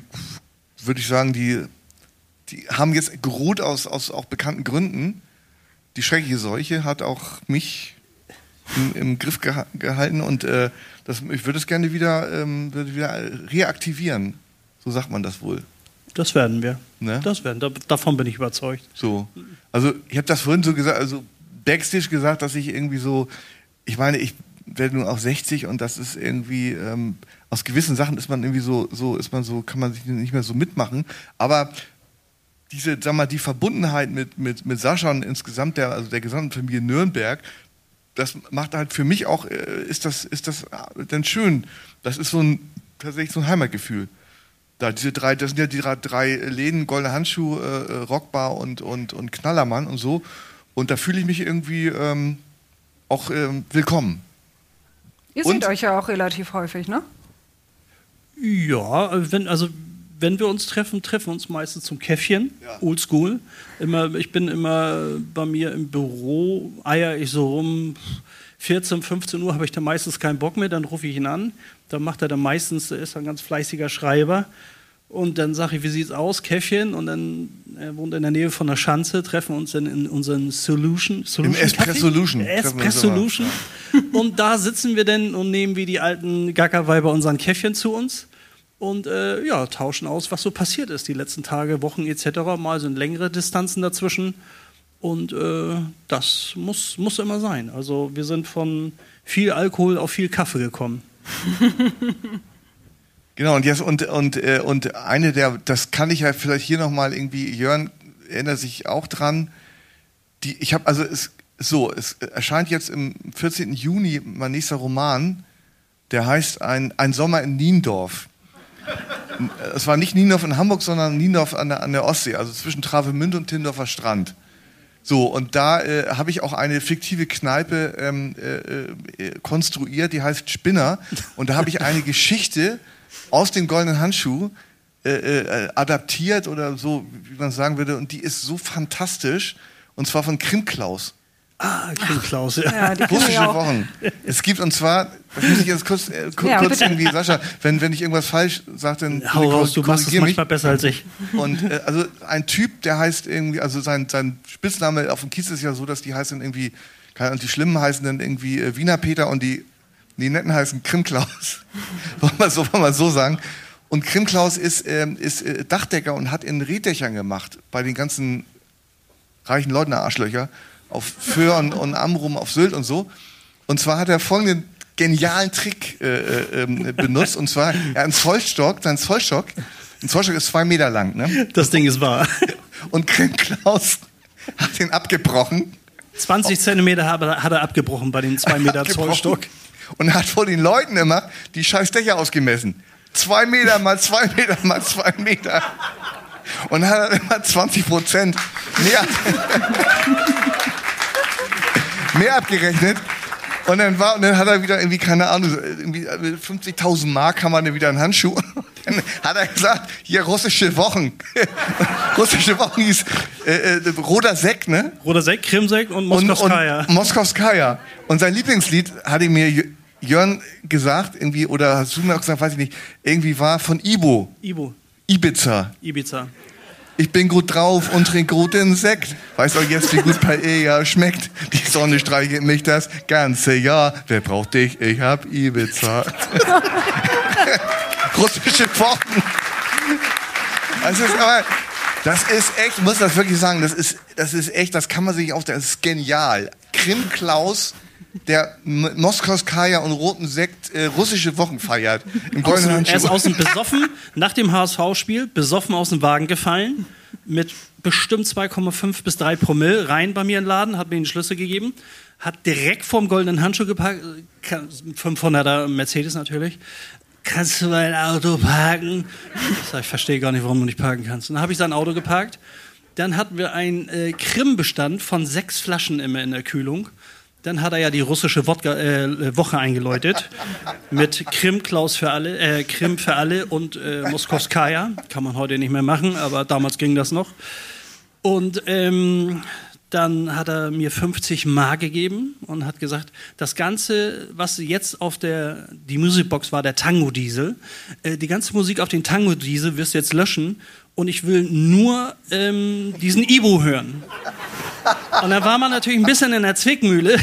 würde ich sagen, die, die haben jetzt geruht aus, aus auch bekannten Gründen. Die schreckliche Seuche hat auch mich im, im Griff geha gehalten und äh, das, ich würde es gerne wieder, ähm, wieder reaktivieren. So sagt man das wohl. Das werden wir. Ne? Das werden. Da, davon bin ich überzeugt. So. Also ich habe das vorhin so gesagt, also Backstage gesagt, dass ich irgendwie so, ich meine, ich werde nun auch 60 und das ist irgendwie, ähm, aus gewissen Sachen ist man irgendwie so, so ist man so, kann man sich nicht mehr so mitmachen. Aber diese, sag mal, die Verbundenheit mit, mit, mit Sascha und insgesamt der, also der gesamten Familie Nürnberg, das macht halt für mich auch, äh, ist das, ist das äh, dann schön. Das ist so ein, tatsächlich so ein Heimatgefühl. Da diese drei, das sind ja die drei, Läden, Goldene Handschuh, äh, äh, Rockbar und, und, und Knallermann und so. Und da fühle ich mich irgendwie ähm, auch ähm, willkommen. Ihr Und- seht euch ja auch relativ häufig, ne? Ja, wenn, also wenn wir uns treffen, treffen wir uns meistens zum Käffchen, Ja. oldschool. Immer, ich bin immer bei mir im Büro, eier ich so rum, 14, 15 Uhr habe ich dann meistens keinen Bock mehr, dann rufe ich ihn an. Dann macht er dann meistens, er ist ein ganz fleißiger Schreiber. Und dann sage ich, wie sieht's aus, Käffchen? Und dann, er wohnt in der Nähe von der Schanze, treffen wir uns dann in unseren Solution. Solution Kaffee? treffen wir uns Espresso-Lution. Und da sitzen wir dann und nehmen wie die alten Gackerweiber unseren Käffchen zu uns und äh, ja, tauschen aus, was so passiert ist die letzten Tage, Wochen etc. Mal sind längere Distanzen dazwischen und äh, das muss, muss immer sein. Also wir sind von viel Alkohol auf viel Kaffee gekommen. Genau, und jetzt, und, und, äh, und eine der, das kann ich ja vielleicht hier nochmal irgendwie, Jörn erinnert sich auch dran, die, ich habe, also es, so, es erscheint jetzt im 14. Juni mein nächster Roman, der heißt Ein, ein Sommer in Niendorf. Es war nicht Niendorf in Hamburg, sondern Niendorf an der, an der Ostsee, also zwischen Travemünde und Tindorfer Strand. So, und da äh, habe ich auch eine fiktive Kneipe ähm, äh, äh, konstruiert, die heißt Spinner. Und da habe ich eine Geschichte aus dem Goldenen Handschuh äh, äh, adaptiert oder so, wie man sagen würde. Und die ist so fantastisch. Und zwar von Krim Klaus. Ah, Kim Klaus, ja. Ja, die Russische. Wochen. Es gibt und zwar, das muss ich jetzt kurz, äh, ku- Ja, kurz irgendwie, Sascha, wenn, wenn ich irgendwas falsch sage, dann Hau raus, du machst es manchmal besser als ich. Und äh, also ein Typ, der heißt irgendwie, also sein, sein Spitzname auf dem Kiez ist ja so, dass die heißen irgendwie, keine Ahnung, die Schlimmen heißen dann irgendwie äh, Wiener Peter und die, die Netten heißen Krimklaus. wollen, wir so, wollen wir so sagen. Und Krimklaus ist, ähm, ist äh, Dachdecker und hat in Reddächern gemacht, bei den ganzen reichen Leuten Arschlöcher, auf Föhr und, Amrum, auf Sylt und so. Und zwar hat er folgenden genialen Trick äh, äh, ähm, benutzt. Und zwar, er hat einen Zollstock, sein Zollstock, ein Zollstock ist zwei Meter lang, ne? Das Ding ist wahr. Und Krim Klaus hat den abgebrochen. 20 Zentimeter hat er, abgebrochen bei den 2 Meter Zollstock. Und hat vor den Leuten immer die scheiß Dächer ausgemessen. Zwei Meter mal zwei Meter mal zwei Meter. Und hat dann immer 20 Prozent mehr, mehr abgerechnet. Und dann, war, und dann hat er wieder irgendwie, keine Ahnung, irgendwie 50.000 Mark haben wir dann wieder einen Handschuh. Dann hat er gesagt, hier russische Wochen. russische Wochen hieß äh, äh, roter Sekt, ne? Roter Sekt, Krimsekt und und, Moskowskaja. und Moskowskaja. Und sein Lieblingslied hat ihm mir Jö- Jörn gesagt, irgendwie, oder hast du mir auch gesagt, weiß ich nicht, irgendwie war von Ibo, Ibo, Ibiza. Ibiza. Ich bin gut drauf und trink guten Sekt. Weiß auch jetzt, wie gut Paella schmeckt. Die Sonne streichelt mich das ganze Jahr. Wer braucht dich? Ich hab Ibiza. Russische Wochen. Das ist aber, das ist echt, muss das wirklich sagen, das ist, das ist echt, das kann man sich auf, das ist genial. Krim Klaus, der M- Moskowskaja und roten Sekt äh, russische Wochen feiert. Im goldenen Er ist Handschuh. außen besoffen, nach dem HSV-Spiel, besoffen aus dem Wagen gefallen, mit bestimmt 2,5 bis 3 Promille rein bei mir im Laden, hat mir den Schlüssel gegeben, hat direkt vorm goldenen Handschuh geparkt, äh, kann- 500er Mercedes natürlich. Kannst du mein Auto parken? Ich sag, ich verstehe gar nicht, warum du nicht parken kannst. Und dann habe ich sein Auto geparkt. Dann hatten wir einen äh, Krimbestand von sechs Flaschen immer in der Kühlung. Dann hat er ja die russische Wodka, äh, Woche eingeläutet mit Krim Klaus für alle, äh, Krim für alle und äh, Moskowskaja. Kann man heute nicht mehr machen, aber damals ging das noch. Und ähm, dann hat er mir 50 Mark gegeben und hat gesagt, das Ganze, was jetzt auf der, die Musikbox war, der Tango Diesel, äh, die ganze Musik auf den Tango Diesel wirst du jetzt löschen und ich will nur ähm, diesen Ibo hören. Und dann war man natürlich ein bisschen in der Zwickmühle.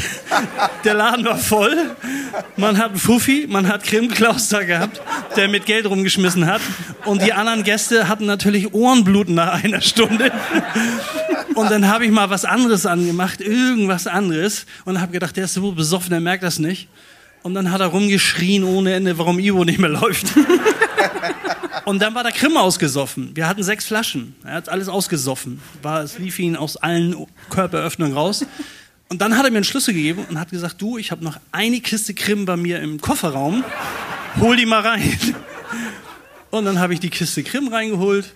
Der Laden war voll. Man hat einen Fuffi, man hat Krimklaus da gehabt, der mit Geld rumgeschmissen hat. Und die anderen Gäste hatten natürlich Ohrenbluten nach einer Stunde. Und dann habe ich mal was anderes angemacht, irgendwas anderes. Und habe gedacht, der ist so besoffen, der merkt das nicht. Und dann hat er rumgeschrien ohne Ende, warum Ivo nicht mehr läuft. Und dann war der Krim ausgesoffen. Wir hatten sechs Flaschen. Er hat alles ausgesoffen. War, es lief ihn aus allen Körperöffnungen raus. Und dann hat er mir einen Schlüssel gegeben und hat gesagt, du, ich habe noch eine Kiste Krim bei mir im Kofferraum. Hol die mal rein. Und dann habe ich die Kiste Krim reingeholt.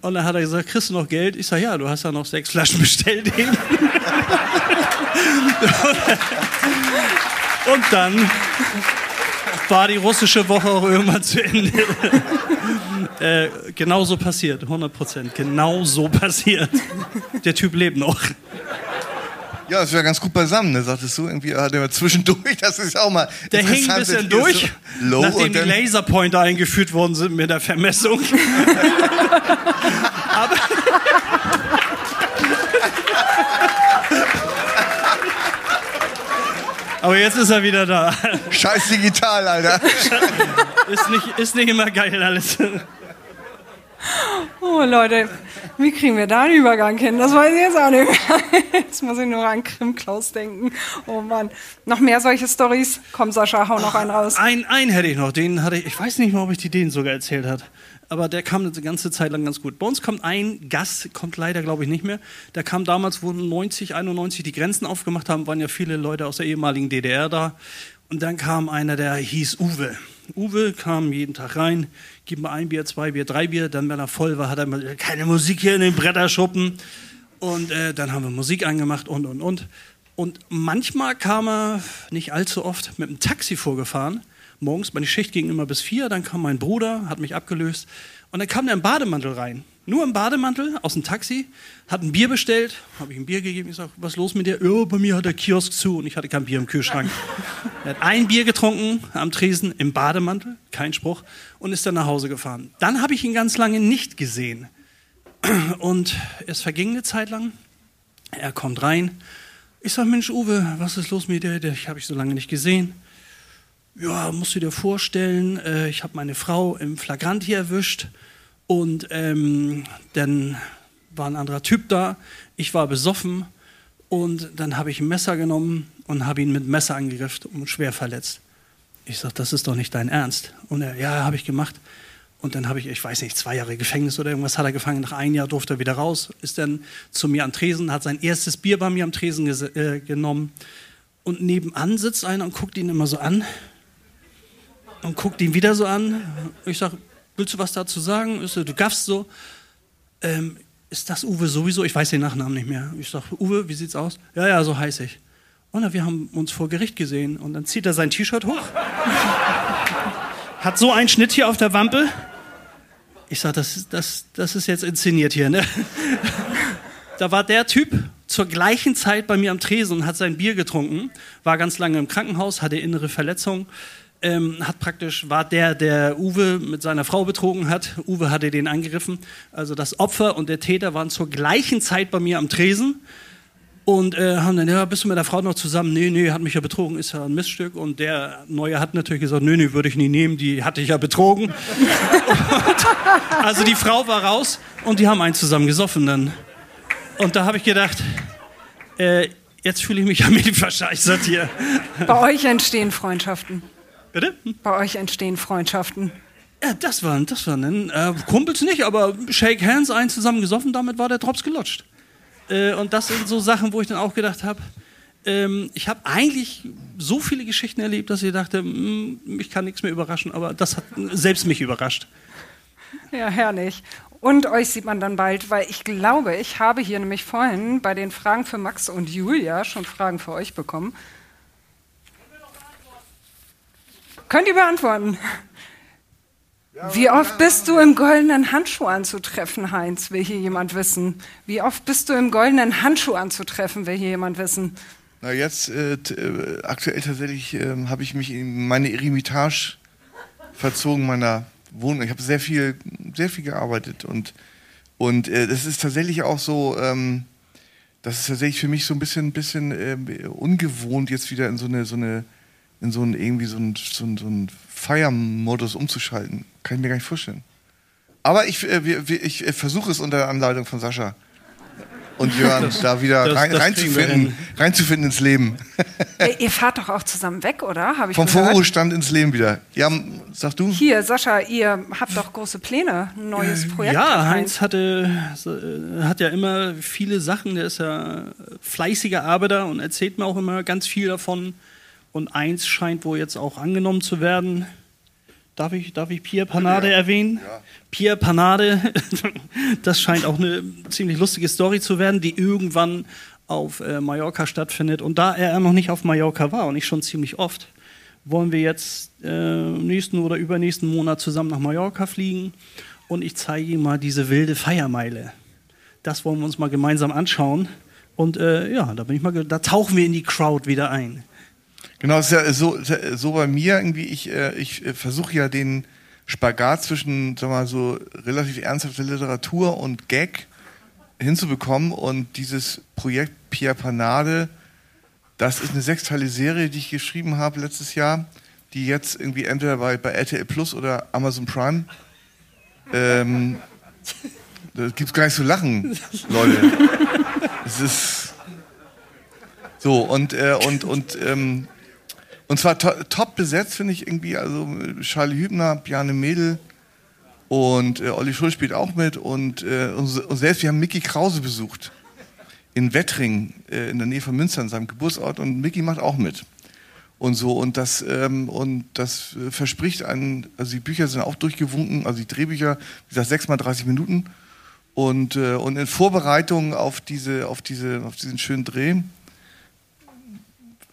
Und dann hat er gesagt, kriegst du noch Geld? Ich sage, ja, du hast ja noch sechs Flaschen bestellt. Und dann war die russische Woche auch irgendwann zu Ende. äh, genau so passiert, 100 Prozent. Genau so passiert. Der Typ lebt noch. Ja, das wäre ganz gut beisammen, ne? sagtest du. Irgendwie hat er zwischendurch, das ist auch mal. Der hing ein bisschen durch, so nachdem die Laserpointer eingeführt worden sind mit der Vermessung. Aber Aber jetzt ist er wieder da. Scheiß digital, Alter. Ist nicht, ist nicht immer geil alles. Oh Leute, wie kriegen wir da einen Übergang hin? Das weiß ich jetzt auch nicht mehr. Jetzt muss ich nur an Krim Klaus denken. Oh Mann. Noch mehr solche Stories? Komm, Sascha, hau noch einen raus. Ein, einen hätte ich noch, den hatte ich, ich weiß nicht mal, ob ich die den sogar erzählt hat. Aber der kam eine ganze Zeit lang ganz gut. Bei uns kommt ein Gast, kommt leider, glaube ich, nicht mehr. Der kam damals, wo 90, 91 die Grenzen aufgemacht haben, waren ja viele Leute aus der ehemaligen DDR da. Und dann kam einer, der hieß Uwe. Uwe kam jeden Tag rein, gib mal ein Bier, zwei Bier, drei Bier. Dann, wenn er voll war, hat er mal keine Musik hier in den Bretterschuppen. Und äh, dann haben wir Musik angemacht und, und, und. Und manchmal kam er, nicht allzu oft, mit dem Taxi vorgefahren. Morgens, meine Schicht ging immer bis vier, dann kam mein Bruder, hat mich abgelöst. Und dann kam der im Bademantel rein. Nur im Bademantel, aus dem Taxi, hat ein Bier bestellt, habe ich ein Bier gegeben. Ich sage, was ist los mit dir? Ja, bei mir hat der Kiosk zu und ich hatte kein Bier im Kühlschrank. er hat ein Bier getrunken am Tresen im Bademantel, kein Spruch, und ist dann nach Hause gefahren. Dann habe ich ihn ganz lange nicht gesehen. Und es verging eine Zeit lang. Er kommt rein. Ich sage, Mensch, Uwe, was ist los mit dir? Ich habe ich so lange nicht gesehen. Ja, musst du dir vorstellen, äh, ich habe meine Frau im Flagrant hier erwischt und ähm, dann war ein anderer Typ da. Ich war besoffen und dann habe ich ein Messer genommen und habe ihn mit Messer angegriffen und schwer verletzt. Ich sage, das ist doch nicht dein Ernst. Und er, ja, habe ich gemacht. Und dann habe ich, ich weiß nicht, zwei Jahre Gefängnis oder irgendwas hat er gefangen. Nach einem Jahr durfte er wieder raus, ist dann zu mir am Tresen, hat sein erstes Bier bei mir am Tresen äh, genommen. Und nebenan sitzt einer und guckt ihn immer so an. Und guckt ihn wieder so an. Ich sage, willst du was dazu sagen? Er, du gaffst so. Ähm, ist das Uwe sowieso? Ich weiß den Nachnamen nicht mehr. Ich sage, Uwe, wie sieht's aus? Ja, ja, so heiß ich. Und dann, wir haben uns vor Gericht gesehen. Und dann zieht er sein T-Shirt hoch. Hat so einen Schnitt hier auf der Wampe. Ich sage, das, das, das ist jetzt inszeniert hier. Ne? Da war der Typ zur gleichen Zeit bei mir am Tresen und hat sein Bier getrunken, war ganz lange im Krankenhaus, hatte innere Verletzungen, ähm, hat praktisch, war der, der Uwe mit seiner Frau betrogen hat. Uwe hatte den angegriffen. Also das Opfer und der Täter waren zur gleichen Zeit bei mir am Tresen und äh, haben dann, ja, bist du mit der Frau noch zusammen? Nee, nee, hat mich ja betrogen, ist ja ein Miststück. Und der Neue hat natürlich gesagt, nee, nee, würde ich nie nehmen, die hatte ich ja betrogen. und, also die Frau war raus und die haben einen zusammen gesoffen dann. Und da habe ich gedacht, äh, jetzt fühle ich mich ja mit verscheißert hier. Bei euch entstehen Freundschaften. Bitte? Bei euch entstehen Freundschaften. Ja, das waren, das waren äh, Kumpels nicht, aber Shake Hands, einen zusammen gesoffen, damit war der Drops gelutscht. Äh, und das sind so Sachen, wo ich dann auch gedacht habe, ähm, ich habe eigentlich so viele Geschichten erlebt, dass ich dachte, mm, mich kann nichts mehr überraschen, aber das hat selbst mich überrascht. Ja, herrlich. Und euch sieht man dann bald, weil ich glaube, ich habe hier nämlich vorhin bei den Fragen für Max und Julia schon Fragen für euch bekommen. Könnt ihr beantworten? Wie oft bist du im goldenen Handschuh anzutreffen, Heinz? Will hier jemand wissen? Wie oft bist du im goldenen Handschuh anzutreffen? Will hier jemand wissen? Na jetzt äh, äh, aktuell tatsächlich ähm, habe ich mich in meine Eremitage verzogen meiner Wohnung. Ich habe sehr viel, sehr viel gearbeitet und und äh, das ist tatsächlich auch so. Ähm, das ist tatsächlich für mich so ein bisschen, bisschen ähm, ungewohnt jetzt wieder in so eine, so eine, in so einen irgendwie so einen, so einen, so einen Feiermodus umzuschalten. Kann ich mir gar nicht vorstellen. Aber ich, äh, wir, wir, ich äh, versuche es unter der Anleitung von Sascha und Jörn da wieder das- rein, das reinzufinden, reinzufinden ins Leben. Ey, ihr fahrt doch auch zusammen weg, oder? Ich Vom. Vorruhestand ins Leben wieder. Ja, sag du? Hier, Sascha, ihr habt doch große Pläne, ein neues Projekt. Ja, Heinz hatte, äh, hat ja immer viele Sachen, der ist ja fleißiger Arbeiter und erzählt mir auch immer ganz viel davon. Und eins scheint wohl jetzt auch angenommen zu werden. Darf ich, darf ich Pierre Panade erwähnen? Pierre Panade, das scheint auch eine ziemlich lustige Story zu werden, die irgendwann auf äh, Mallorca stattfindet. Und da er noch nicht auf Mallorca war und ich schon ziemlich oft, wollen wir jetzt äh, nächsten oder übernächsten Monat zusammen nach Mallorca fliegen und ich zeige ihm mal diese wilde Feiermeile. Das wollen wir uns mal gemeinsam anschauen. Und äh, ja, da bin ich mal, da tauchen wir in die Crowd wieder ein. Genau, es ist ja so, so bei mir irgendwie, ich, äh, ich äh, versuche ja den Spagat zwischen, sag mal, so relativ ernsthafter Literatur und Gag hinzubekommen und dieses Projekt Pierre Panade, das ist eine sechsteilige Serie, die ich geschrieben habe letztes Jahr, die jetzt irgendwie entweder bei, bei RTL Plus oder Amazon Prime ähm, da gibt's gar nicht zu lachen, Leute. Es ist so und äh, und und ähm, und zwar to top besetzt finde ich irgendwie also Charlie Hübner, Bjarne Mädel und äh, Olli Schulz spielt auch mit und, äh, und, selbst wir haben Mickey Krause besucht in Wettring äh, in der Nähe von Münster an seinem Geburtsort und Mickey macht auch mit. Und so und das ähm, und das äh, verspricht einen also die Bücher sind auch durchgewunken also die Drehbücher wie gesagt sechs mal 30 Minuten. Und äh, und in Vorbereitung auf diese auf diese auf diesen schönen Dreh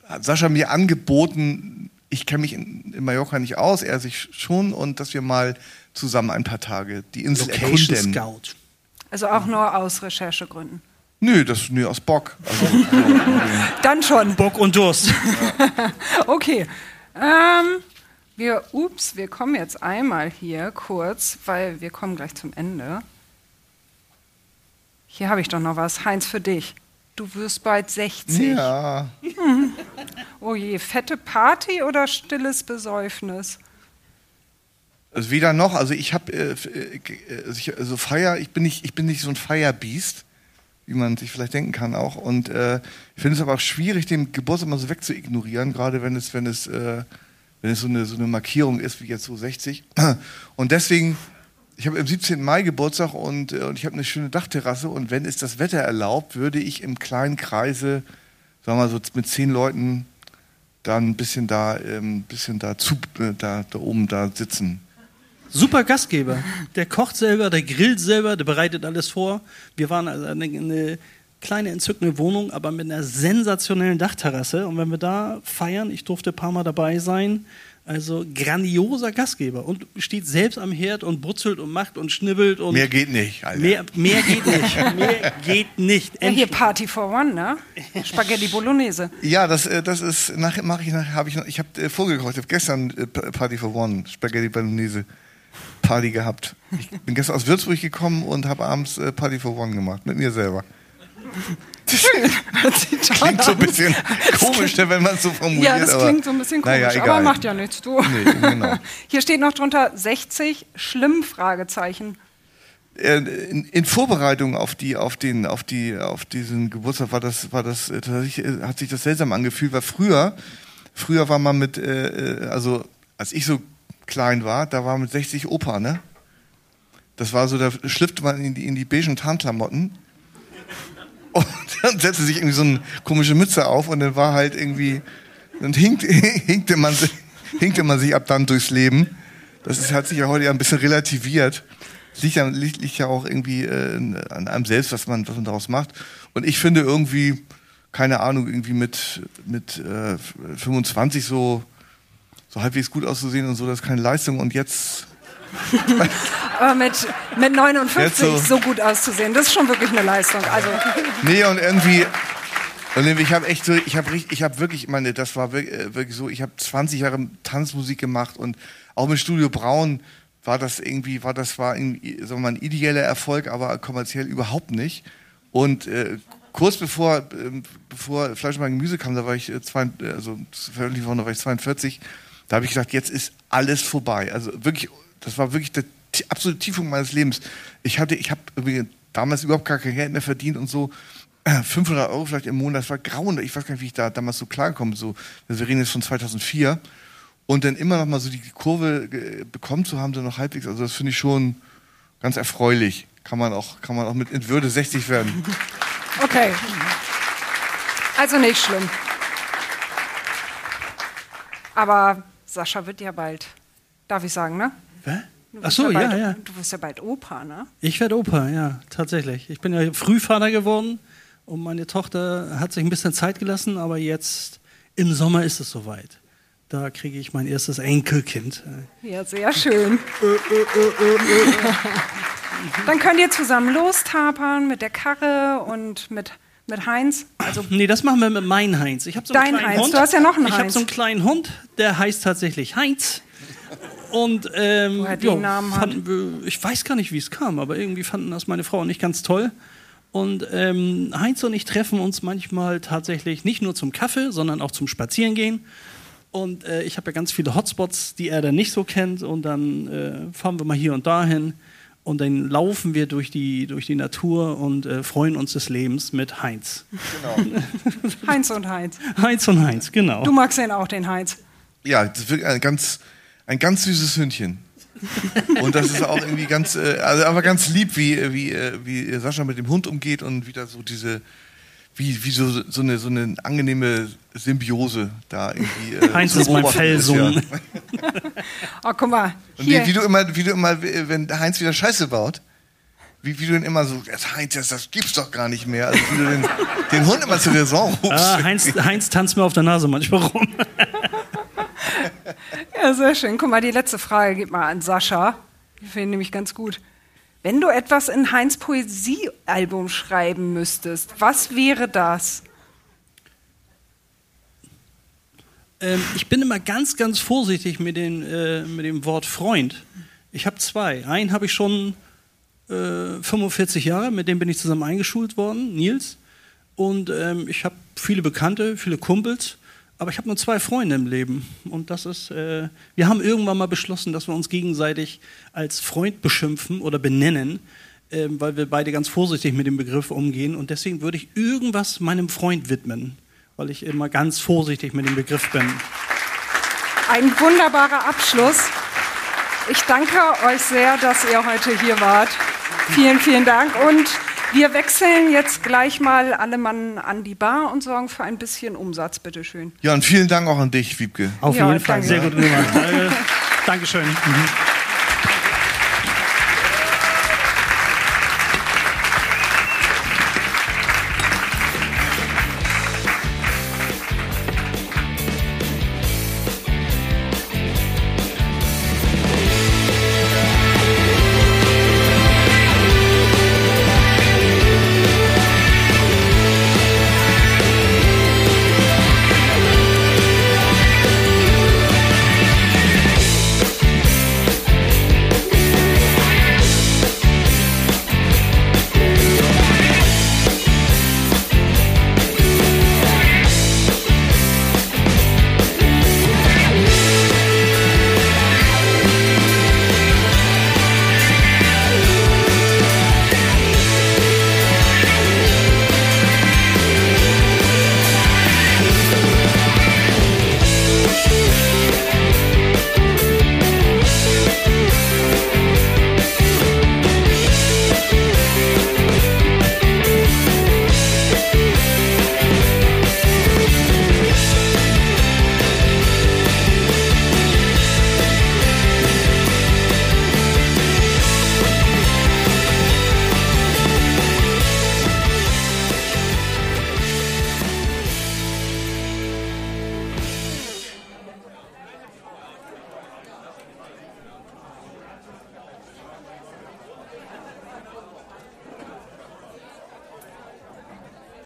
hat Sascha mir angeboten, ich kenne mich in, in Mallorca nicht aus, er sich schon, und dass wir mal zusammen ein paar Tage die Insel Location erkunden. Scout. Also auch nur aus Recherchegründen. Nö, das nö, aus Bock. Also, Dann schon. Bock und Durst. Okay. Ähm, wir, ups, wir kommen jetzt einmal hier kurz, weil wir kommen gleich zum Ende. Hier habe ich doch noch was. Heinz, für dich. Du wirst bald 60. ja, Oh je, fette Party oder stilles Besäufnis? also weder noch. Also ich habe, äh, äh, äh, also, also Feier, ich bin nicht, ich bin nicht so ein Feierbiest, wie man sich vielleicht denken kann auch. Und äh, ich finde es aber auch schwierig, den Geburtstag mal so wegzuignorieren, gerade wenn es, wenn es, äh, wenn es so eine, so eine Markierung ist wie jetzt so 60. Und deswegen, ich habe am 17. Mai Geburtstag und, äh, und ich habe eine schöne Dachterrasse und wenn es das Wetter erlaubt, würde ich im kleinen Kreise, sagen wir mal so mit zehn Leuten, dann ein bisschen da, ähm, bisschen da, zu, äh, da, da oben da sitzen. Super Gastgeber. Der kocht selber, der grillt selber, der bereitet alles vor. Wir waren also eine, eine kleine entzückende Wohnung, aber mit einer sensationellen Dachterrasse. Und wenn wir da feiern, ich durfte ein paar Mal dabei sein, also grandioser Gastgeber und steht selbst am Herd und brutzelt und macht und schnibbelt und Mehr geht nicht, Alter. mehr, mehr geht nicht. Mehr geht nicht. Ja, hier. Party for One, ne? Spaghetti Bolognese. Ja, das, äh, das ist, nachher mache ich nachher, habe ich noch, ich habe äh, vorgekocht, ich habe gestern äh, Party for One, Spaghetti Bolognese Party gehabt. Ich bin gestern aus Würzburg gekommen und habe abends äh, Party for One gemacht, mit mir selber. Klingt so ein bisschen komisch, ne, wenn man es so formuliert. Ja, das aber, klingt so ein bisschen komisch, naja, aber macht ja nichts, du. Nee, genau. Hier steht noch drunter 60, schlimm, Fragezeichen. Äh, in, in Vorbereitung auf die, auf den, auf die, auf diesen Geburtstag war das, war das, äh, äh, hat sich das seltsam angefühlt, weil früher, früher war man mit, äh, also als ich so klein war, da war mit 60 Opa, ne? Das war so, da schlüpfte man in die, in die beigen Tarnklamotten und dann setzte sich irgendwie so eine komische Mütze auf und dann war halt irgendwie, dann hinkt, hinkte, man, sich- hinkte man sich ab dann durchs Leben. Das ist, hat sich ja heute ja ein bisschen relativiert. Es liegt ja, liegt, liegt ja auch irgendwie äh, an einem selbst, was man, was man daraus macht. Und ich finde irgendwie, keine Ahnung, irgendwie mit, mit äh, 25 so, so halbwegs gut auszusehen und so, das ist keine Leistung. Und jetzt, Aber mit, mit 59 Jetzt so. so. gut auszusehen, das ist schon wirklich eine Leistung. Also, nee, und irgendwie, und ich habe echt so, ich habe ich habe wirklich, ich meine, das war wirklich, äh, wirklich so, ich habe 20 Jahre Tanzmusik gemacht und auch mit Studio Braun war das irgendwie, war das war irgendwie, sagen mal, ein ideeller Erfolg, aber kommerziell überhaupt nicht. Und äh, kurz bevor, ähm, bevor Fleisch und Gemüse kam, da war ich, äh, zwei, äh, also veröffentlicht worden, da war ich 42, da habe ich gedacht, jetzt ist alles vorbei. Also wirklich, das war wirklich der absolute Tiefpunkt meines Lebens. Ich hatte, ich habe damals überhaupt gar kein Geld mehr verdient und so. 500 Euro vielleicht im Monat, das war grauenhaft. Ich weiß gar nicht, wie ich da damals so klargekommen bin. So, wir reden jetzt von 2004. Und dann immer noch mal so die Kurve äh, bekommen zu haben, dann noch halbwegs. Also das finde ich schon ganz erfreulich. Kann man auch, kann man auch mit in Würde 60 werden. okay. Also nicht schlimm. Aber Sascha wird ja bald, darf ich sagen, ne? Hä? Ach so, ja, bald, ja. Du wirst ja bald Opa, ne? Ich werde Opa, ja, tatsächlich. Ich bin ja Frühvater geworden und meine Tochter hat sich ein bisschen Zeit gelassen, aber jetzt im Sommer ist es soweit. Da kriege ich mein erstes Enkelkind. Ja, sehr schön. Dann könnt ihr zusammen lostapern mit der Karre und mit, mit Heinz. Also Nee, das machen wir mit meinem Heinz. Ich habe so einen Dein kleinen Heinz, Hund. du hast ja noch einen Ich habe Heinz. so einen kleinen Hund, der heißt tatsächlich Heinz. Und ähm, Woher den ja, Namen hat? fanden ich weiß gar nicht, wie es kam, aber irgendwie fanden das meine Frau und ich ganz toll. Und ähm, Heinz und ich treffen uns manchmal tatsächlich nicht nur zum Kaffee, sondern auch zum Spazierengehen. Und äh, ich habe ja ganz viele Hotspots, die er dann nicht so kennt. Und dann äh, fahren wir mal hier und dahin. Und dann laufen wir durch die, durch die Natur und äh, freuen uns des Lebens mit Heinz. Heinz und Heinz. Heinz und Heinz, genau. Du magst den auch, den Heinz. Ja, das ist wirklich ein ganz, ein ganz süßes Hündchen. Und das ist auch irgendwie ganz, äh, also aber ganz lieb, wie, wie, äh, wie Sascha mit dem Hund umgeht und wieder so diese, wie, wie so, so, eine, so eine angenehme Symbiose da irgendwie. Äh, Heinz ist mein Fellsohn. ja. Oh, guck mal. Und Hier. wie, wie du immer, wie du immer, wenn Heinz wieder Scheiße baut, wie, wie du ihn immer so, das Heinz, das, das gibt's doch gar nicht mehr. Also wie du den, den Hund immer zur Raison rufst. Ah, Heinz, Heinz tanzt mir auf der Nase manchmal rum. Ja, sehr schön. Guck mal, die letzte Frage geht mal an Sascha. Die finde ich nämlich ganz gut. Wenn du etwas in Heinz Poesiealbum schreiben müsstest, was wäre das? Ähm, ich bin immer ganz, ganz vorsichtig mit, den, äh, mit dem Wort Freund. Ich habe zwei. Einen habe ich schon äh, 45 Jahre, mit dem bin ich zusammen eingeschult worden, Nils. Und ähm, ich habe viele Bekannte, viele Kumpels, aber ich habe nur zwei Freunde im Leben. Und das ist, äh, wir haben irgendwann mal beschlossen, dass wir uns gegenseitig als Freund beschimpfen oder benennen, ähm, weil wir beide ganz vorsichtig mit dem Begriff umgehen. Und deswegen würde ich irgendwas meinem Freund widmen, weil ich immer ganz vorsichtig mit dem Begriff bin. Ein wunderbarer Abschluss. Ich danke euch sehr, dass ihr heute hier wart. Vielen, vielen Dank. Und wir wechseln jetzt gleich mal alle Mann an die Bar und sorgen für ein bisschen Umsatz, bitteschön. Ja, und vielen Dank auch an dich, Wiebke. Auf Ja, jeden Fall, danke. sehr gut gemacht. Dankeschön. Mhm.